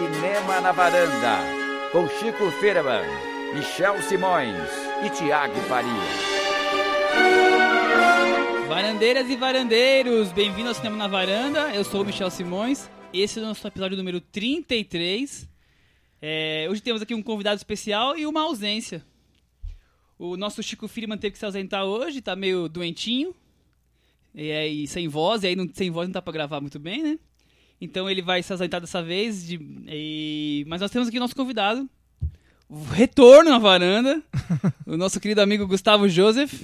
Cinema na Varanda, com Chico Firman, Michel Simões e Tiago Faria. Varandeiras e varandeiros, bem-vindo ao Cinema na Varanda. Eu sou o Michel Simões. Esse é o nosso episódio número 33. É, hoje temos aqui um convidado especial e uma ausência. O nosso Chico Firman teve que se ausentar hoje, tá meio doentinho. E aí, sem voz, e aí não, sem voz não dá pra gravar muito bem, né? Então ele vai se ausentar dessa vez. De, e, mas nós temos aqui o nosso convidado. Retorno à varanda. o nosso querido amigo Gustavo Joseph.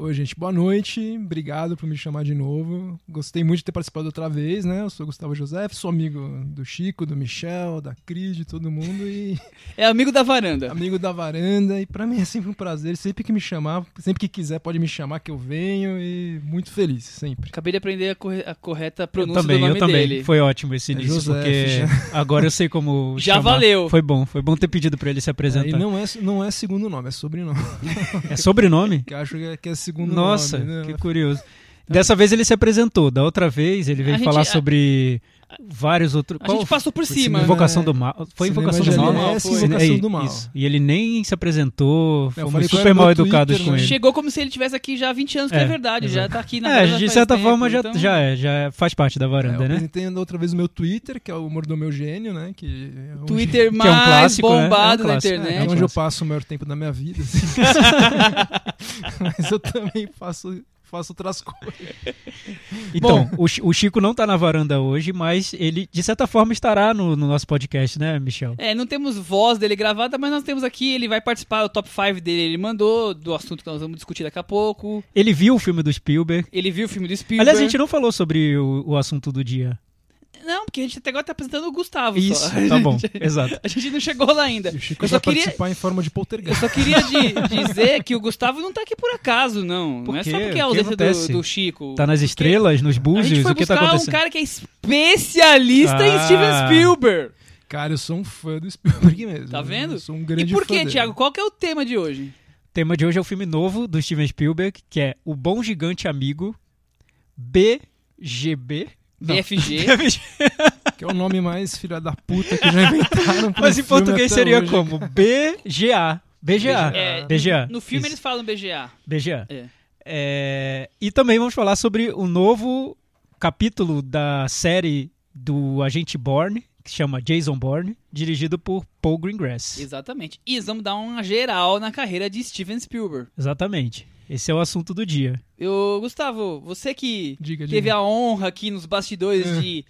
Oi, gente, boa noite. Obrigado por me chamar de novo. Gostei muito de ter participado outra vez, né? Eu sou Gustavo José, sou amigo do Chico, do Michel, da Cris, de todo mundo e É amigo da varanda. amigo da varanda. E pra mim é sempre um prazer. Sempre que me chamar, sempre que quiser, pode me chamar que eu venho e muito feliz, sempre. Acabei de aprender a, corre- a correta Eu pronúncia também, do nome eu também. dele. Foi ótimo esse É início, José, porque agora eu sei como Já chamar. valeu. Foi bom, foi bom ter pedido pra ele se E apresentar. não é, não é segundo nome, é sobrenome. É sobrenome? Que acho que é, que é segundo Nossa, nome. né? que curioso. Dessa vez ele se apresentou, da outra vez ele veio A gente- falar a- sobre vários outros... A qual gente passou por foi cima. cinema- Invocação do Mal. Foi Cinema Invocação do Mal? Foi. Invocação É, do Mal. isso. E ele nem se apresentou, Eu fomos eu super mal Twitter, educados né? com ele. Chegou como se ele tivesse aqui já há 20 anos, que é, É, verdade. Já tá aqui na É, de certa tempo, forma já, então- já é, já faz parte da É, varanda, eu né? apresentei outra vez o meu Twitter, que é o Mordomeu Gênio, né? Que é Twitter Que é um mais clássico, né? bombado É um na clássico. É, internet. é onde eu passo o maior tempo da minha vida. assim. Mas eu também faço, faço outras coisas. Então, o, Chi- o Chico não tá na varanda hoje, mas ele, de certa forma, estará no, no nosso podcast, né, Michel? É, não temos voz dele gravada, mas nós temos aqui, ele vai participar do top 5 dele, ele mandou, do assunto que nós vamos discutir daqui a pouco. Ele viu o filme do Spielberg. Ele viu o filme do Spielberg. Aliás, a gente não falou sobre o, o assunto do dia. Não, porque a gente até agora tá apresentando o Gustavo Isso, só. tá bom, exato. A gente não chegou lá ainda. E o Chico Eu vai só queria, participar em forma de eu poltergeist. só queria di- dizer que o Gustavo não tá aqui por acaso, não. Por não é só porque é a O que ausência do, do Chico. Tá nas estrelas, nos búzios, o que tá buscar um acontecendo? cara que é especialista em Ah. Steven Spielberg. Cara, eu sou um fã do Spielberg mesmo. Tá vendo? Eu sou um E grande por fã que, dele. Thiago? Qual que é o tema de hoje? O tema de hoje é o filme novo do Steven Spielberg, que é O Bom Gigante Amigo, BGB. Não. BFG. Que é o nome mais filha da puta que já inventaram. um Mas em português seria hoje. como? BGA. BGA. É, BGA. No filme Isso. eles falam BGA. BGA. É. É, e também vamos falar sobre o novo capítulo da série do Agente Bourne, que se chama Jason Bourne, dirigido por Paul Greengrass. Exatamente. E vamos dar uma geral na carreira de Steven Spielberg. Exatamente. Esse é o assunto do dia. Eu, Gustavo, você que Diga, teve diga. a honra aqui nos bastidores É. de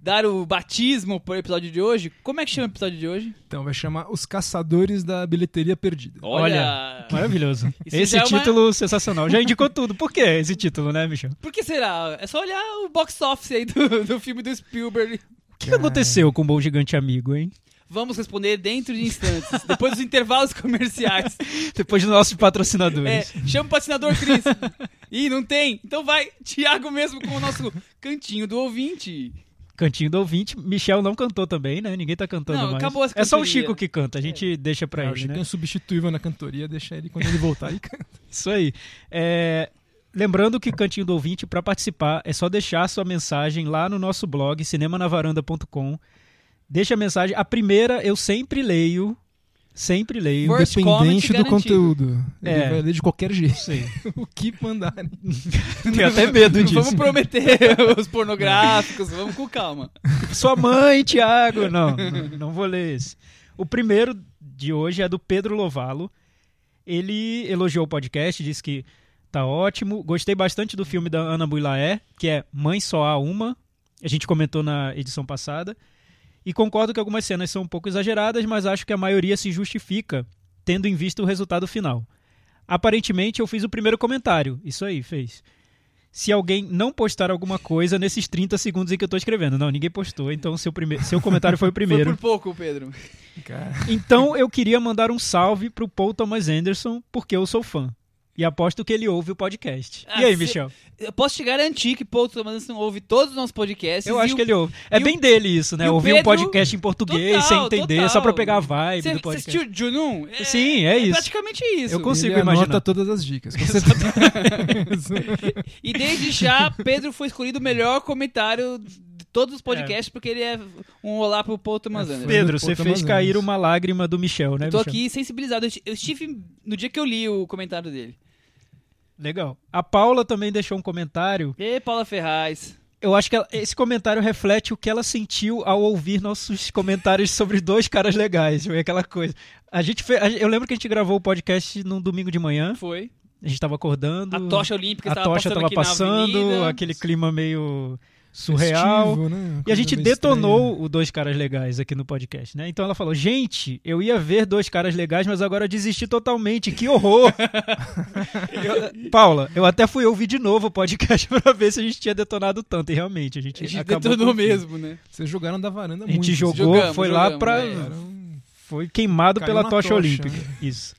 dar o batismo pro episódio de hoje, como é que chama o episódio de hoje? Então, vai chamar Os Caçadores da Bilheteria Perdida. Olha! Maravilhoso. Isso esse já é uma- título sensacional. Já indicou tudo. Por que esse título, né, Michel? Por que será? É só olhar o box office aí do, do filme do Spielberg. O que, que aconteceu com o Bom Gigante Amigo, hein? Vamos responder dentro de instantes, depois dos intervalos comerciais. Depois dos nossos patrocinadores. É, chama o patrocinador Cris. Ih, não tem? Então vai, Thiago mesmo com o nosso cantinho do ouvinte. Cantinho do ouvinte. Michel não cantou também, né? Ninguém tá cantando Não, mais. acabou essa é só o. Chico que canta. A gente deixa pra É, o ele, Chico né? é insubstituível na cantoria, deixa ele quando ele voltar e canta. Isso aí. É, Lembrando que Cantinho do Ouvinte, para participar, é só deixar sua mensagem lá no nosso blog, cinemanavaranda.com. Deixa a mensagem. A primeira eu sempre leio. Sempre leio. First Independente do conteúdo. Ele É. vai ler de qualquer jeito. Sei. o que mandarem. Tenho até medo disso. vamos prometer os pornográficos, vamos com calma. Sua mãe, Thiago. Não, não, não vou ler esse. O primeiro de hoje é do Pedro Lovalo. Ele elogiou o podcast, disse que tá ótimo. Gostei bastante do filme da Ana Builaé, que é Mãe Só Há Uma. A gente comentou na edição passada. E concordo que algumas cenas são um pouco exageradas, mas acho que a maioria se justifica, tendo em vista o resultado final. Aparentemente, eu fiz o primeiro comentário. Isso aí, fez. Se alguém não postar alguma coisa nesses 30 segundos em que eu tô escrevendo. Não, ninguém postou, então seu, prime... seu comentário foi o Foi primeiro. por pouco, Pedro. Cara, Então eu queria mandar um salve pro Paul Thomas Anderson, porque eu sou fã. E aposto que ele ouve o podcast. Ah, e aí, se- Michel? Eu posso te garantir que Paul Thomas ouve todos os nossos podcasts. Eu acho o- que ele ouve. É e o- bem dele isso, né? Ouvir um Pedro- podcast em português Total, sem entender, total. só pra pegar a vibe Você do você podcast. assistiu Junun? É, Sim, é isso. praticamente isso. Eu consigo ele imaginar. anota todas as dicas. E desde já, Pedro foi escolhido o melhor comentário de todos os podcasts porque ele é um olá pro Paul Thomas É, Anderson. Pedro, você fez cair uma lágrima do Michel, né, Eu tô Michel? aqui sensibilizado. Eu estive no dia que eu li o comentário dele. Legal. A Paula também deixou um comentário. E Paula Ferraz. Eu acho que ela- esse comentário reflete o que ela sentiu ao ouvir nossos comentários sobre dois caras legais. Foi aquela coisa. A gente fe- a- Eu lembro que a gente gravou o podcast num domingo de manhã. Foi. A gente tava acordando. A tocha olímpica a estava tocha passando tava aqui na passando, aquele clima meio surreal. Festivo, né? E a gente detonou o Dois Caras Legais aqui no podcast, né? Então ela falou: gente, eu ia ver Dois Caras Legais, mas agora eu desisti totalmente. Que horror! Eu- Paula, eu até fui ouvir de novo o podcast pra ver se a gente tinha detonado tanto. E realmente, a gente, A gente detonou mesmo, né? Vocês jogaram da varanda A gente muito. jogou, Jogamos, foi lá jogamos, pra. é. Foi queimado Caiu pela tocha, tocha, olímpica. né? Isso.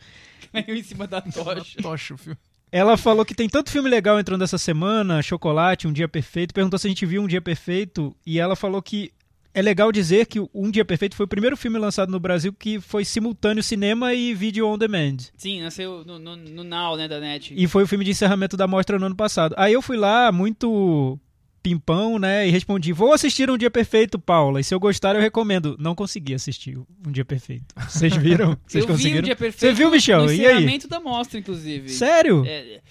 Caiu em cima da tocha. tocha o filme. Ela falou que tem tanto filme legal entrando essa semana, Chocolate, Um Dia Perfeito. Perguntou se a gente viu Um Dia Perfeito. E ela falou que é legal dizer que Um Dia Perfeito foi o primeiro filme lançado no Brasil que foi simultâneo cinema e vídeo on demand. Sim, nasceu no, no, no Now, né, da NET. E foi o filme de encerramento da mostra no ano passado. Aí eu fui lá, muito pimpão, né? E respondi: Vou assistir Um Dia Perfeito, Paula. E se eu gostar, eu recomendo. Não consegui assistir Um Dia Perfeito. Vocês viram? Vocês eu vi conseguiram? um dia perfeito Você viu, Michel? no E aí? encerramento da mostra, inclusive. Sério? É,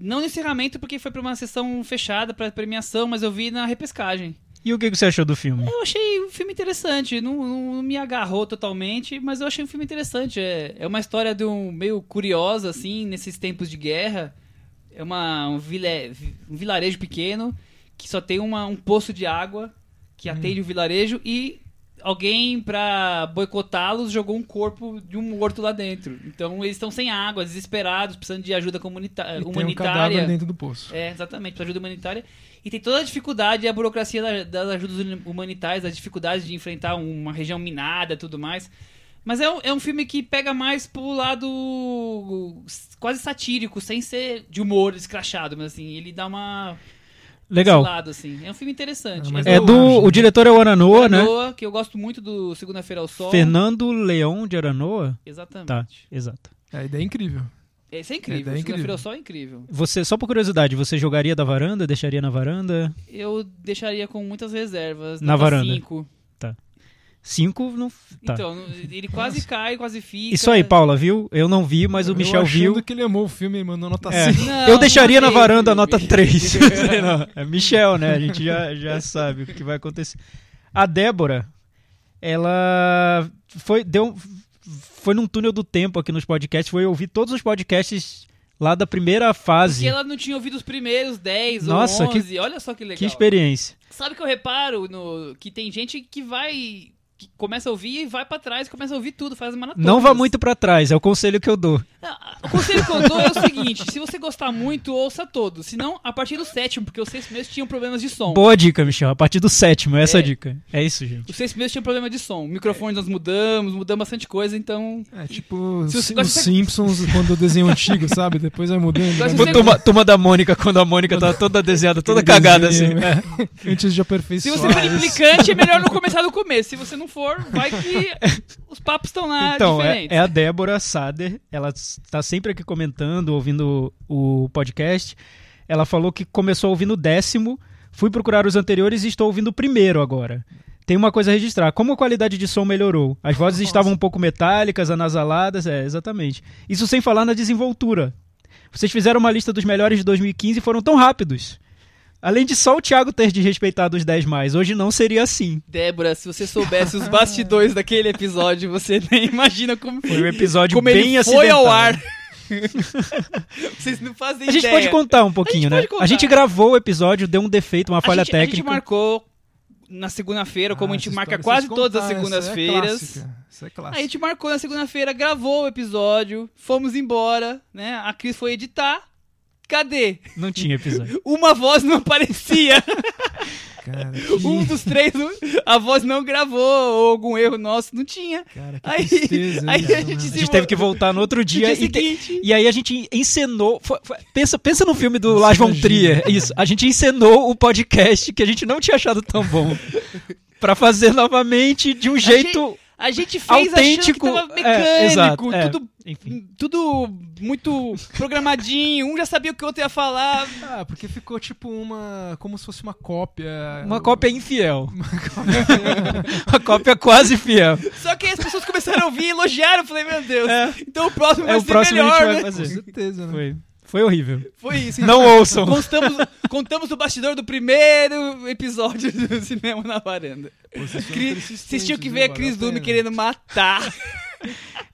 não no encerramento, porque foi pra uma sessão fechada pra premiação, mas eu vi na repescagem. E o que você achou do filme? Eu achei um filme interessante, não, não- não me agarrou totalmente, mas eu achei um filme interessante. É, é uma história de um meio curiosa, assim, nesses tempos de guerra. É uma, um, vile- um vilarejo pequeno que só tem uma, um poço de água que atende o vilarejo e alguém, pra boicotá-los, jogou um corpo de um morto lá dentro. Então eles estão sem água, desesperados, precisando de ajuda comunita- E tem um humanitária. dentro do poço. É, exatamente, para ajuda humanitária. E tem toda a dificuldade e a burocracia da- das ajudas humanitárias, as dificuldades de enfrentar um- uma região minada e tudo mais. Mas é um, é um filme que pega mais pro lado quase satírico, sem ser de humor escrachado, mas assim, ele dá uma. Legal. lado, assim. É um filme interessante. Ah, É do. acho, O né? diretor é o Aranoa, né? Aranoa, que eu gosto muito do Segunda-feira ao Sol. Fernando Leão de Aranoa? Exatamente. Tá, exato. A ideia é incrível. Esse é incrível. É, é incrível. Segunda-feira ao Sol é incrível. Você, só por curiosidade, você jogaria da varanda? Deixaria na varanda? Eu deixaria com muitas reservas. Na nota varanda. cinco. Cinco não. Tá. Então, ele quase cai, quase fica. Isso aí, Paula, viu? Eu não vi, mas o Eu Michel achando viu. que ele amou o filme e mandou nota É. 5. Não, eu deixaria não na varanda a nota 3. Não, é Michel, né? A gente já, já sabe o que vai acontecer. A Débora, ela foi, deu, foi num túnel do tempo aqui nos podcasts, foi ouvir todos os podcasts lá da primeira fase. Porque ela não tinha ouvido os primeiros 10 Nossa, ou que- 11. Olha só que legal. Que experiência. Sabe que eu reparo no, que tem gente que vai. Que começa a ouvir e vai pra trás, começa a ouvir tudo, faz maratona. Não vá muito pra trás, é o conselho que eu dou. O conselho que eu dou é o seguinte: se você gostar muito, ouça todos. Se não, a partir do sétimo, porque os seis primeiros tinham problemas de som. Boa dica, Michel. A partir do sétimo, essa é É. a dica. É isso, gente. Os seis primeiros tinham problema de som. Microfones nós mudamos, mudamos bastante coisa, então. É tipo Se os, Simpsons quando o desenho antigo, sabe? Depois vai mudando. Vai se Uma você- turma, turma da Mônica, quando a Mônica tava toda desenhada, toda cagada assim. desenho, É. Antes de Se aperfeiçoar. você for implicante, é melhor não começar do começo. Se você não for, vai que os papos estão lá Então, é, diferentes. é a Débora Sader, ela está sempre aqui comentando, ouvindo o podcast. Ela falou que começou ouvindo o décimo, fui procurar os anteriores e estou ouvindo o primeiro agora. Tem uma coisa a registrar. Como a qualidade de som melhorou? As vozes Nossa. estavam um pouco metálicas, anasaladas, é, exatamente. Isso sem falar na desenvoltura. Vocês fizeram uma lista dos melhores de 2015 e foram tão rápidos. Além de só o Thiago ter desrespeitado os 10 mais, hoje não seria assim. Débora, se você soubesse os bastidores daquele episódio, você nem imagina como, Foi um episódio como bem ele foi ao ar. Vocês não fazem A gente ideia. pode contar um pouquinho, A gente né? A gente gravou o episódio, deu um defeito, uma A falha gente, a gente técnica. marcou na segunda-feira, como Ah, a gente marca história quase todas as é segundas-feiras. Isso é Aí a clássico. gente marcou na segunda-feira, gravou o episódio, fomos embora, né? A Cris foi editar. Cadê? Não tinha episódio. Uma voz não aparecia. Cara, que, um dos três, a voz não gravou, ou algum erro nosso, não tinha. cara, que Aí- tristeza. aí hein, a cara? gente A gente teve que voltar no outro No dia. dia e, te- e aí a gente encenou. foi- foi- pensa, pensa no filme do Lars von Trier. cara. Isso. A gente encenou o podcast que a gente não tinha achado tão bom. pra fazer novamente de um jeito A gente fez Autêntico, achando que tava é, mecânico, exato, é. tudo, Enfim. tudo muito programadinho. Um já sabia o que o outro ia falar. Ah, porque ficou tipo uma. como se fosse uma cópia. Uma cópia infiel. Uma cópia quase fiel. Só que aí as pessoas começaram a ouvir e elogiaram. Eu falei, meu Deus, É. então o próximo vai É o ser próximo a melhor, gente vai né? Com certeza, né? Foi, foi horrível. Foi isso. Não ouçam. Contamos, contamos o bastidor do primeiro episódio do Cinema na Varanda. Vocês Cris, tinham que viu? ver a Cris Dume querendo matar.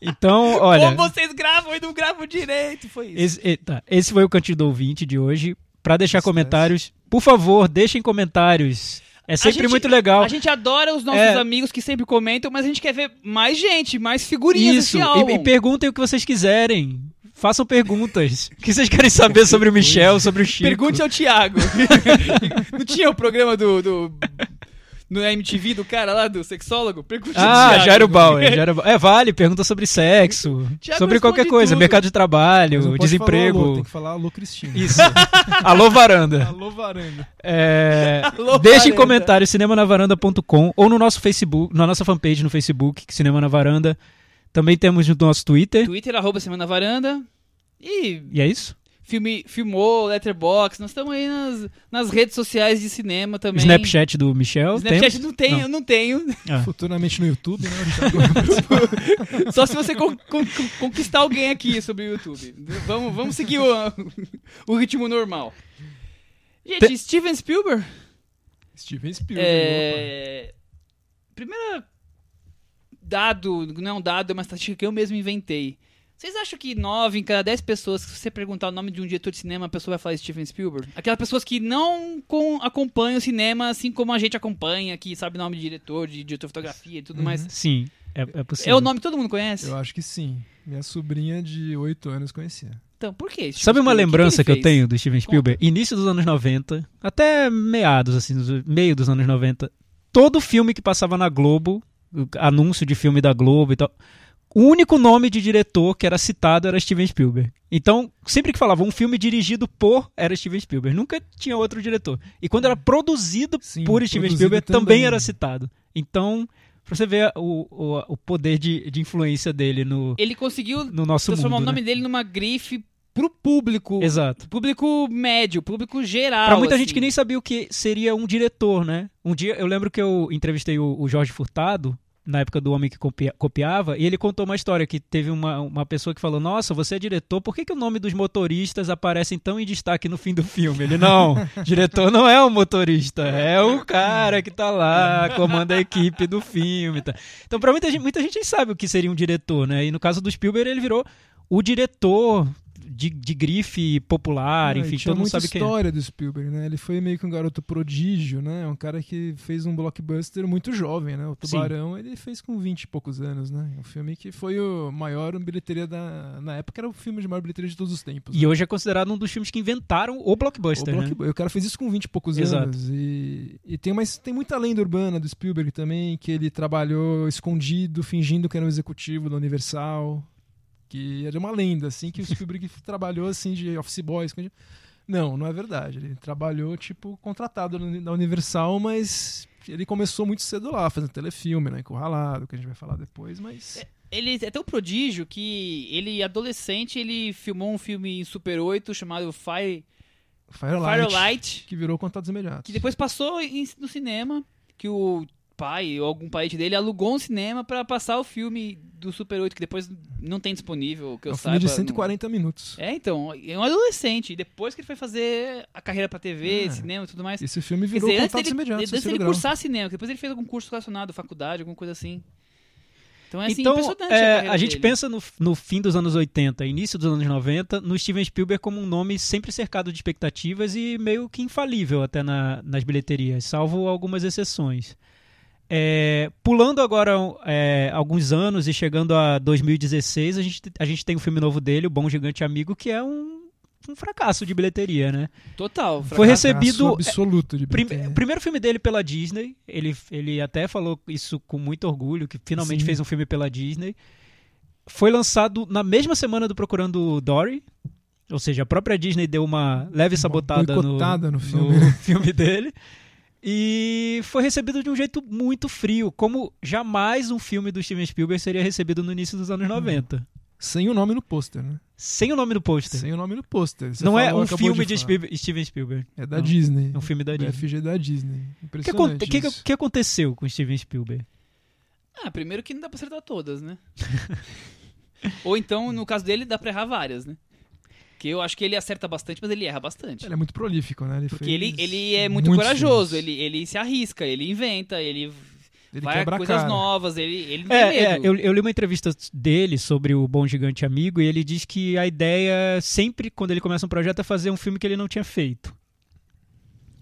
Então, olha. Como vocês gravam e não gravam direito. Foi isso. Esse, tá, esse foi o Cantinho do Ouvinte de hoje. Pra deixar comentários, por favor, deixem comentários. É sempre gente- muito legal. A gente adora os nossos É. amigos que sempre comentam, mas a gente quer ver mais gente, mais figurinhas Isso, desse e, e perguntem o que vocês quiserem. Façam perguntas. O que vocês querem saber sobre o Michel, sobre o Chico? Pergunte ao Thiago. não tinha o programa do, do no MTV do cara lá, do sexólogo? Pergunte ao Ah, Thiago. Jairo Bauer, Jairo Bauer. É, vale, pergunta sobre sexo, Thiago sobre qualquer coisa, tudo. mercado de Mas trabalho, desemprego. Falar alô, tem que falar alô, Cristina. Isso. Alô, varanda. Alô, varanda. É, Alô, deixem varanda. comentários cinemanavaranda.com ou no nosso Facebook, na nossa fanpage no Facebook, Cinema na Varanda. Também temos no nosso Twitter. Twitter, arroba Semana Varanda. E E é isso? filme, filmou, Letterboxd. Nós estamos aí nas, nas redes sociais de cinema também. Snapchat do Michel. Snapchat temos? não tenho, eu não tenho. Ah. Futuramente no YouTube, né? O Só se você con- con- con- conquistar alguém aqui sobre o YouTube. Vamos, vamos seguir o, o ritmo normal. Gente, Steven Spielberg. Steven Spielberg. É... Primeiro dado, não é um dado, é uma estatística que eu mesmo inventei. Vocês acham que 9 em cada 10 pessoas, se você perguntar o nome de um diretor de cinema, a pessoa vai falar Steven Spielberg? Aquelas pessoas que não com- acompanham o cinema assim como a gente acompanha, que sabe o nome de diretor, de diretor de fotografia e tudo mais. Sim, é, é possível. É o nome que todo mundo conhece? Eu acho que sim. Minha sobrinha de 8 anos conhecia. Então, por quê? Steven Sabe uma Spielberg? Lembrança que, ele eu tenho do Steven Spielberg? Início dos anos 90, até meados, assim, dos- meio dos anos 90. Todo filme que passava na Globo, anúncio de filme da Globo e tal, o único nome de diretor que era citado era Steven Spielberg. Então, sempre que falava um filme dirigido por, era Steven Spielberg. Nunca tinha outro diretor. E quando era produzido Sim, por Steven produzido Spielberg, também. também. era citado. Então, pra você ver o, o, o poder de, de influência dele no, Ele conseguiu no nosso transformar mundo. o nome né? dele numa grife pro público. Exato. Público médio, público geral. Pra muita assim. gente que nem sabia o que seria um diretor, né? Um dia eu lembro que eu entrevistei o, o Jorge Furtado, na época do Homem que Copia- Copiava, e ele contou uma história que teve uma, uma pessoa que falou: Nossa, você é diretor, por que, que o nome dos motoristas aparecem tão em destaque no fim do filme? Ele, não, diretor não é o motorista, é o cara que tá lá, comanda a equipe do filme. Tá. Então, pra muita gente, muita gente nem sabe o que seria um diretor, né? E no caso do Spielberg, ele virou o diretor. De, de grife popular, Ah, e enfim, todo mundo sabe quem é. história do Spielberg, né? Ele foi meio que um garoto prodígio, né? Um cara que fez um blockbuster muito jovem, né? O Sim. Tubarão, ele fez com 20 e poucos anos, né? Um filme que foi o maior bilheteria da... Na época era o filme de maior bilheteria de todos os tempos. E né? hoje é considerado um dos filmes que inventaram o O, blockbuster, né? o cara fez isso com 20 e poucos Exato. anos. E, e tem, mais, tem muita lenda urbana do Spielberg também, que ele trabalhou escondido, fingindo que era um executivo da Universal. Que era uma lenda, assim, que o Spielberg trabalhou assim de office boy. escondido. Não, não é verdade. Ele trabalhou, tipo, contratado na Universal, mas ele começou muito cedo lá, fazendo telefilme, né? Encurralado, que a gente vai falar depois, mas. Ele é tão prodígio que ele, adolescente, ele filmou um filme em Super 8 chamado Fire, Firelight, Firelight, que virou contatos imediatos. que depois passou em- no cinema, que o pai ou algum parente dele alugou um cinema pra passar o filme do Super 8, que depois não tem disponível, que é eu um filme saiba. de 140 minutos. É, então, é um adolescente. E depois que ele foi fazer a carreira pra TV, Ah. cinema e tudo mais. Esse filme Quer virou dizer, antes contatos imediatos. antes dele grau. cursar cinema, depois ele fez algum curso relacionado, faculdade, alguma coisa assim. Então é assim, então, impressionante é, carreira a gente dele. pensa no, no fim dos anos 80, início dos anos 90, no Steven Spielberg como um nome sempre cercado de expectativas e meio que infalível até na- nas bilheterias, salvo algumas exceções. É, pulando agora é, alguns anos e chegando a 2016, a gente, a gente tem um filme novo dele, O Bom Gigante Amigo, que é um, um fracasso de bilheteria, né? Total. Foi fracasso. recebido- absoluto de Prim- primeiro filme dele pela Disney, ele, ele até falou isso com muito orgulho, que finalmente Sim. fez um filme pela Disney. Foi lançado na mesma semana do Procurando Dory, ou seja, a própria Disney deu uma leve sabotada no, no filme. filme dele. E foi recebido de um jeito muito frio, como jamais um filme do Steven Spielberg seria recebido no início dos anos 90. Sem o nome no pôster, né? Sem o nome no pôster. Sem o nome no pôster. Não é falou, um acabou filme de. Spielberg- Steven Spielberg. É da Não. Disney. É um filme da O Disney. FG da Disney. O que, Impressionante aconte- que, que- que aconteceu com Steven Spielberg? Ah, primeiro que não dá pra acertar todas, né? Ou então, no caso dele, dá pra errar várias, né? Que eu acho que ele acerta bastante, mas ele erra bastante. Ele é muito prolífico, né? Ele Porque ele, ele é muito corajoso, filmes. ele, ele se arrisca, ele inventa, ele, Ele vai a quebra coisas cara. novas, ele, ele não tem É, é, medo. eu, eu li uma entrevista dele sobre o Bom Gigante Amigo e ele diz que a ideia, sempre quando ele começa um projeto, é fazer um filme que ele não tinha feito.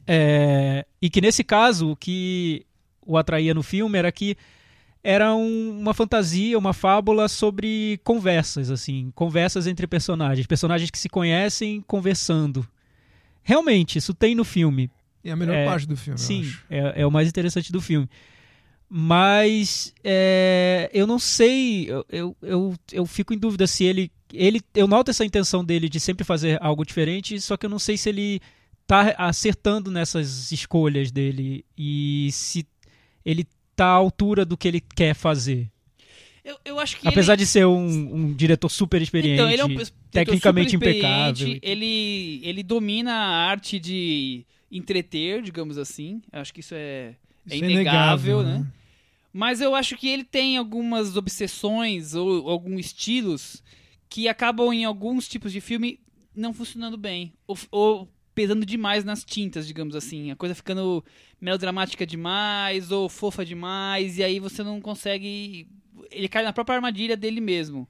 É, e que nesse caso, o que o atraía no filme era que era um- uma fantasia, uma fábula sobre conversas, assim, conversas entre personagens, personagens que se conhecem conversando. Realmente, isso tem no filme. É a melhor É, parte do filme, Sim, é, é o mais interessante do filme. Mas é, eu não sei, eu, eu, eu, eu fico em dúvida se ele, ele. Eu noto essa intenção dele de sempre fazer algo diferente, só que eu não sei se ele tá acertando nessas escolhas dele e se ele tá à altura do que ele quer fazer. Eu, eu acho que Apesar ele... de ser um, um diretor super experiente, Então, ele é um tecnicamente super experiente, impecável. Ele, ele domina a arte de entreter, digamos assim. Eu acho que isso é, é Isso inegável, né? Mas eu acho que ele tem algumas obsessões ou alguns estilos que acabam em alguns tipos de filme não funcionando bem. Ou, ou pesando demais nas tintas, digamos assim. A coisa ficando melodramática demais ou fofa demais. E aí você não consegue. Ele cai na própria armadilha dele mesmo.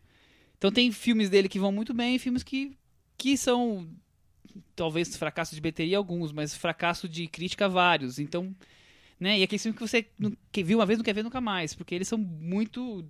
Então tem filmes dele que vão muito bem e filmes que, que são. Talvez fracasso de bilheteria alguns, mas fracasso de crítica vários. Então. Né? E aqueles filmes que você não- que viu uma vez não quer ver nunca mais, porque eles são muito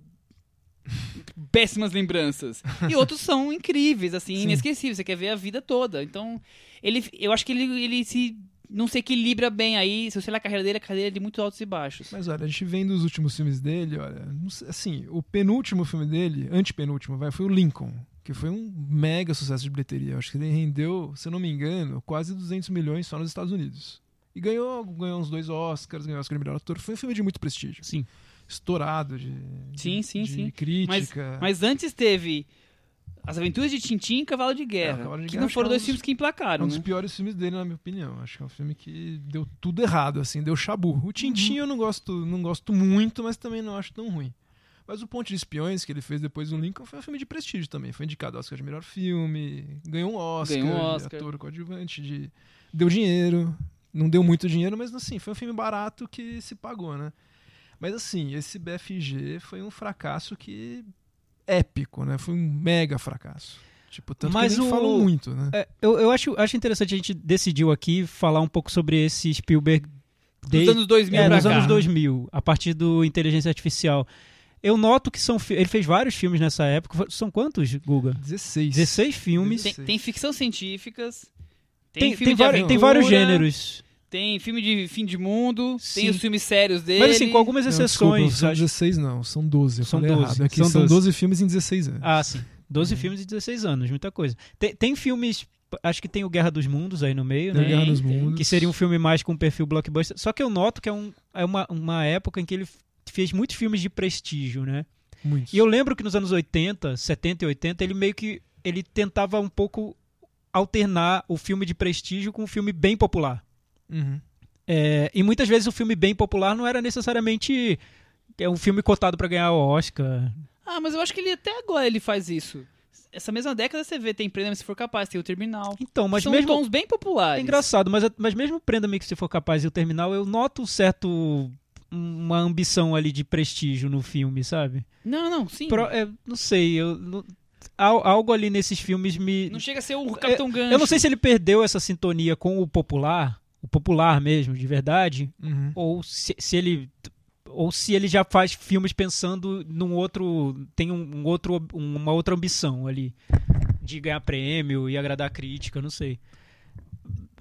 péssimas lembranças. E outros são incríveis, assim, Sim. inesquecíveis, você quer ver a vida toda. Então, ele eu acho que ele, ele se não se equilibra bem aí, se você olhar a carreira dele, a carreira é de muito altos e baixos. Mas olha, a gente vendo os últimos filmes dele, olha, sei- assim, o penúltimo filme dele, antepenúltimo, vai, foi o Lincoln, que foi um mega sucesso de bilheteria. Eu acho que ele rendeu, se eu não me engano, quase 200 milhões só nos Estados Unidos. E ganhou, ganhou uns dois Oscars, ganhou Oscar de melhor ator. Foi um filme de muito prestígio. Sim. Estourado de, Sim, de, sim, de sim. crítica. Mas antes teve As Aventuras de Tintim e Cavalo de Guerra, É, Cavalo de que Guerra não foram é um dois dos- filmes que emplacaram, um dos né? piores filmes dele, na minha opinião. Acho que é um filme que deu tudo errado, assim, deu chabu. O Tintin Uhum. eu não gosto, não gosto muito, mas também não acho tão ruim. Mas o Ponte de Espiões, que ele fez depois do Lincoln, foi um filme de prestígio também. Foi indicado ao Oscar de melhor filme, ganhou um Oscar, Ganhou um de Oscar. ator coadjuvante, de... deu dinheiro. Não deu muito dinheiro, mas assim, foi um filme barato que se pagou, né? Mas assim, esse BFG foi um fracasso que épico, né? Foi um mega fracasso. Tipo, tanto Mas que o- falam muito, né? É, eu eu acho, acho interessante a gente decidiu aqui falar um pouco sobre esse Spielberg Dos desde anos 2000 é, nos anos 2000, a partir do Inteligência Artificial. Eu noto que são ele fez vários filmes nessa época. São quantos, Guga? 16. 16 filmes. Tem, tem ficção científicas, tem, Tem, tem, de aventura, tem vários gêneros. Tem filme de fim de mundo, Sim. tem os filmes sérios dele. Mas assim, com algumas Não, desculpa, exceções. são acho- 16 não, são 12. Eu São falei 12, errado. Aqui são são, 12. 12. filmes em 16 anos. Ah, sim. 12 Uhum. filmes e 16 anos, muita coisa. Tem, tem filmes. Acho que tem o Guerra dos Mundos aí no meio, Tem né? Guerra dos Mundos. Que seria um filme mais com perfil blockbuster. Só que eu noto que é, um, é uma, uma época em que ele fez muitos filmes de prestígio, né? Muitos. E eu lembro que nos anos 80, 70 e 80, ele meio que ele tentava um pouco alternar o filme de prestígio com um filme bem popular. Uhum. É, e muitas vezes o filme bem popular não era necessariamente é um filme cotado para ganhar o Oscar. Ah, mas eu acho que ele até agora ele faz isso. Essa mesma década você vê, tem Prenda-me se for capaz, tem o Terminal. Então, mas São mesmo tons bem populares. é engraçado, mas, mas mesmo Prenda-me que se for capaz e o Terminal, eu noto um certo uma ambição ali de prestígio no filme, sabe? Não, não, sim. Pro- é, não sei, eu não- al- algo ali nesses filmes me Não chega a ser o Capitão Gancho. Eu não sei se ele perdeu essa sintonia com o popular, o popular mesmo, de verdade, Uhum. ou se, se ele ou se ele já faz filmes pensando num outro tem um, um outro uma outra ambição ali de ganhar prêmio e agradar a crítica, não sei.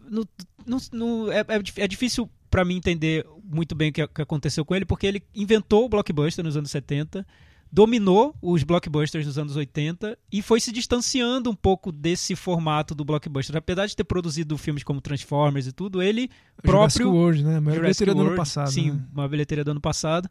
No- no- no- é, é é difícil pra mim entender muito bem o que, que aconteceu com ele, porque ele inventou o blockbuster nos anos 70, dominou os blockbusters dos anos 80 e foi se distanciando um pouco desse formato do blockbuster. Apesar de ter produzido filmes como Transformers e tudo, ele Jurassic próprio World, né? A maior Jurassic bilheteria do ano World, passado. Sim, né? uma bilheteria do ano passado.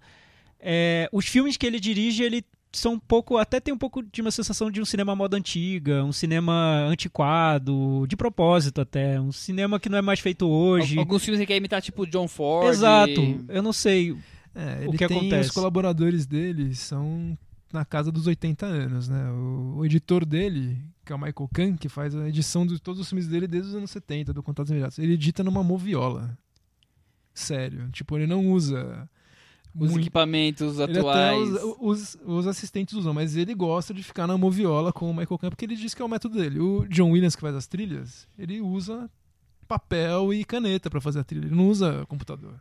É, os filmes que ele dirige, ele são um pouco, até tem um pouco de uma sensação de um cinema moda antiga, um cinema antiquado, de propósito até, um cinema que não é mais feito hoje. Alguns filmes ele quer imitar, tipo John Ford. Exato, eu não sei. É, o ele que tem acontece? os colaboradores dele são na casa dos 80 anos, né? O, o editor dele, que é o Michael Kahn, que faz a edição de todos os filmes dele desde os anos 70, do Contatos Imediatos. Ele edita numa moviola. Sério. Tipo, ele não usa Os muito- equipamentos atuais. usa- os, os assistentes usam, mas ele gosta de ficar na moviola com o Michael Kahn, porque ele diz que é o método dele. O John Williams, que faz as trilhas, ele usa papel e caneta pra fazer a trilha. Ele não usa computador.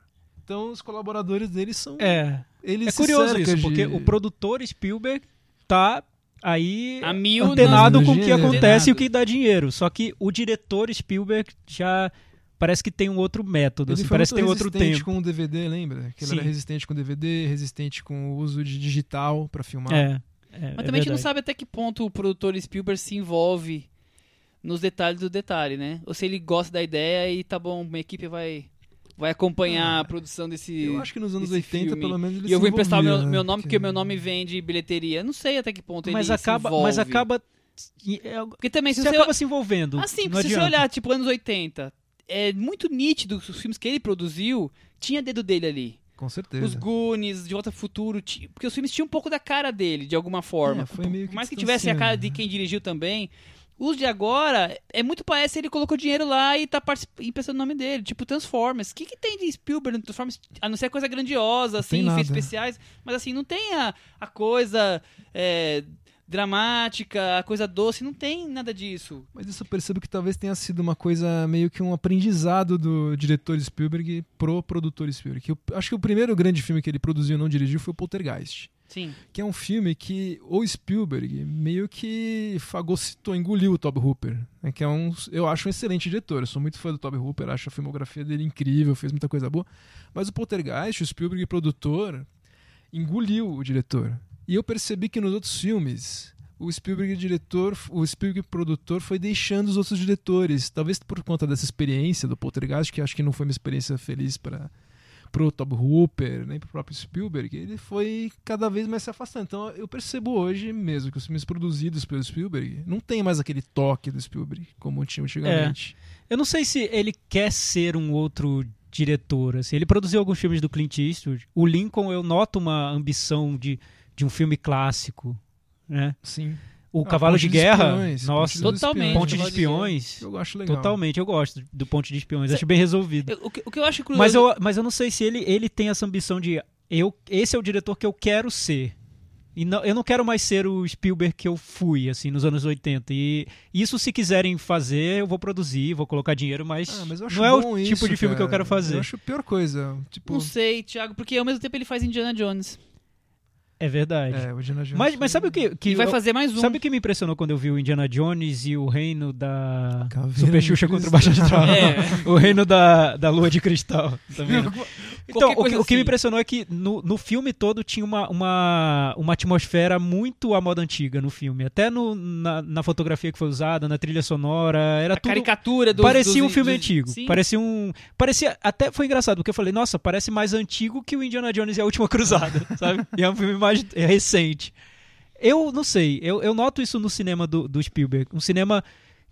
Então, os colaboradores dele são... É, Ele é curioso isso, porque de- o produtor Spielberg tá aí A mil antenado com o que Antenado. acontece e o que dá dinheiro. Só que o diretor Spielberg já parece que tem um outro método, Ele assim, foi parece que tem outro resistente tempo. com o DVD, lembra? Que ele Sim. era resistente com DVD, resistente com o uso de digital pra filmar. É, é, Mas é também a gente não sabe até que ponto o produtor Spielberg se envolve nos detalhes do detalhe, né? Ou se ele gosta da ideia e tá bom, uma equipe vai, vai acompanhar a produção desse. Eu acho que nos anos esse 80, filme. pelo menos, ele E eu vou emprestar o meu, meu né? nome porque o meu nome vem de bilheteria. Não sei até que ponto mas ele acaba, se envolve. mas acaba é, Porque também, se você você, acaba se envolvendo. Assim, se você adianta. olhar, tipo, anos 80, é muito nítido que os filmes que ele produziu tinha dedo dele ali. Com certeza. Os Goonies, De Volta ao Futuro, porque os filmes tinham um pouco da cara dele, de alguma forma. É, foi meio Por que mais que tivesse a cara de quem dirigiu também. Os de agora, é muito parece ele colocou dinheiro lá e tá e pensando no nome dele. Tipo, Transformers. O que, que tem de Spielberg no Transformers? A não ser coisa grandiosa, assim, efeitos especiais. Mas assim, não tem a, a coisa é, dramática, a coisa doce. Não tem nada disso. Mas isso eu percebo que talvez tenha sido uma coisa meio que um aprendizado do diretor Spielberg pro produtor Spielberg. Eu acho que o primeiro grande filme que ele produziu e não dirigiu foi o Poltergeist. Sim. Que é um filme que o Spielberg meio que fagocitou, engoliu o Toby Hooper. né, que é um, eu acho um excelente diretor. Eu sou muito fã do Toby Hooper, acho a filmografia dele incrível, fez muita coisa boa. Mas o Poltergeist, o Spielberg produtor, engoliu o diretor. E eu percebi que nos outros filmes, o Spielberg diretor, o Spielberg produtor foi deixando os outros diretores, talvez por conta dessa experiência do Poltergeist, que acho que não foi uma experiência feliz para pro Toby Hooper, nem pro próprio Spielberg, ele foi cada vez mais se afastando. Então eu percebo hoje mesmo que os filmes produzidos pelo Spielberg não tem mais aquele toque do Spielberg como tinha antigamente. Eu não sei se ele quer ser um outro diretor. Assim. Ele produziu alguns filmes do Clint Eastwood. O Lincoln, eu noto uma ambição de, de um filme clássico. Né? Sim. O Ah, Cavalo de Guerra, Espiões, nossa, Totalmente. Ponte de. Espiões. Eu acho legal. Totalmente, eu gosto do Ponte de Espiões. Acho bem resolvido. Eu- o, que, o que eu acho curioso. Mas eu, mas eu não sei se ele, ele tem essa ambição de eu, esse é o diretor que eu quero ser. E não, eu não quero mais ser o Spielberg que eu fui, assim, nos anos 80. E isso, se quiserem fazer, eu vou produzir, vou colocar dinheiro, mas, Ah, mas não é o bom tipo isso, de filme que eu cara. quero fazer. Eu acho a pior coisa. Tipo, Não sei, Thiago, porque ao mesmo tempo ele faz Indiana Jones. É verdade. é, o Indiana Jones mas, mas sabe o que, que E vai eu- fazer mais um. Sabe o que me impressionou quando eu vi o Indiana Jones e o reino da Caveira Super Xuxa contra o. Baixo Astral? É. O reino da, da Lua de Cristal. Tá vendo? Então, o que, coisa o que me assim. impressionou é que no, no filme todo tinha uma, uma, uma atmosfera muito à moda antiga no filme. Até no, na, na fotografia que foi usada, na trilha sonora, era a tudo... caricatura dos, Parecia dos- um filme dos- antigo. Sim. Parecia um. Parecia. Até foi engraçado, porque eu falei, nossa, parece mais antigo que o Indiana Jones e a Última Cruzada, sabe? E é um filme mais recente. Eu não sei, eu, eu noto isso no cinema do, do Spielberg. Um cinema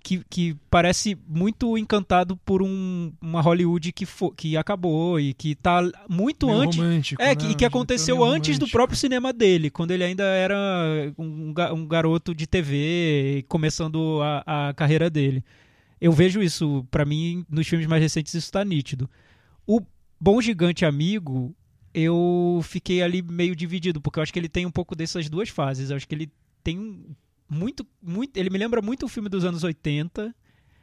que, que parece muito encantado por um, uma Hollywood que, fo, que acabou e que tá muito Meio antes. romântico, É, né? que, Um que aconteceu antes do próprio cinema dele, quando ele ainda era um, um garoto de TV, começando a, a carreira dele. Eu vejo isso, pra mim, nos filmes mais recentes, isso tá nítido. O Bom Gigante Amigo, eu fiquei ali meio dividido, porque eu acho que ele tem um pouco dessas duas fases. Eu acho que ele tem um- muito, muito. Ele me lembra muito o filme dos anos 80.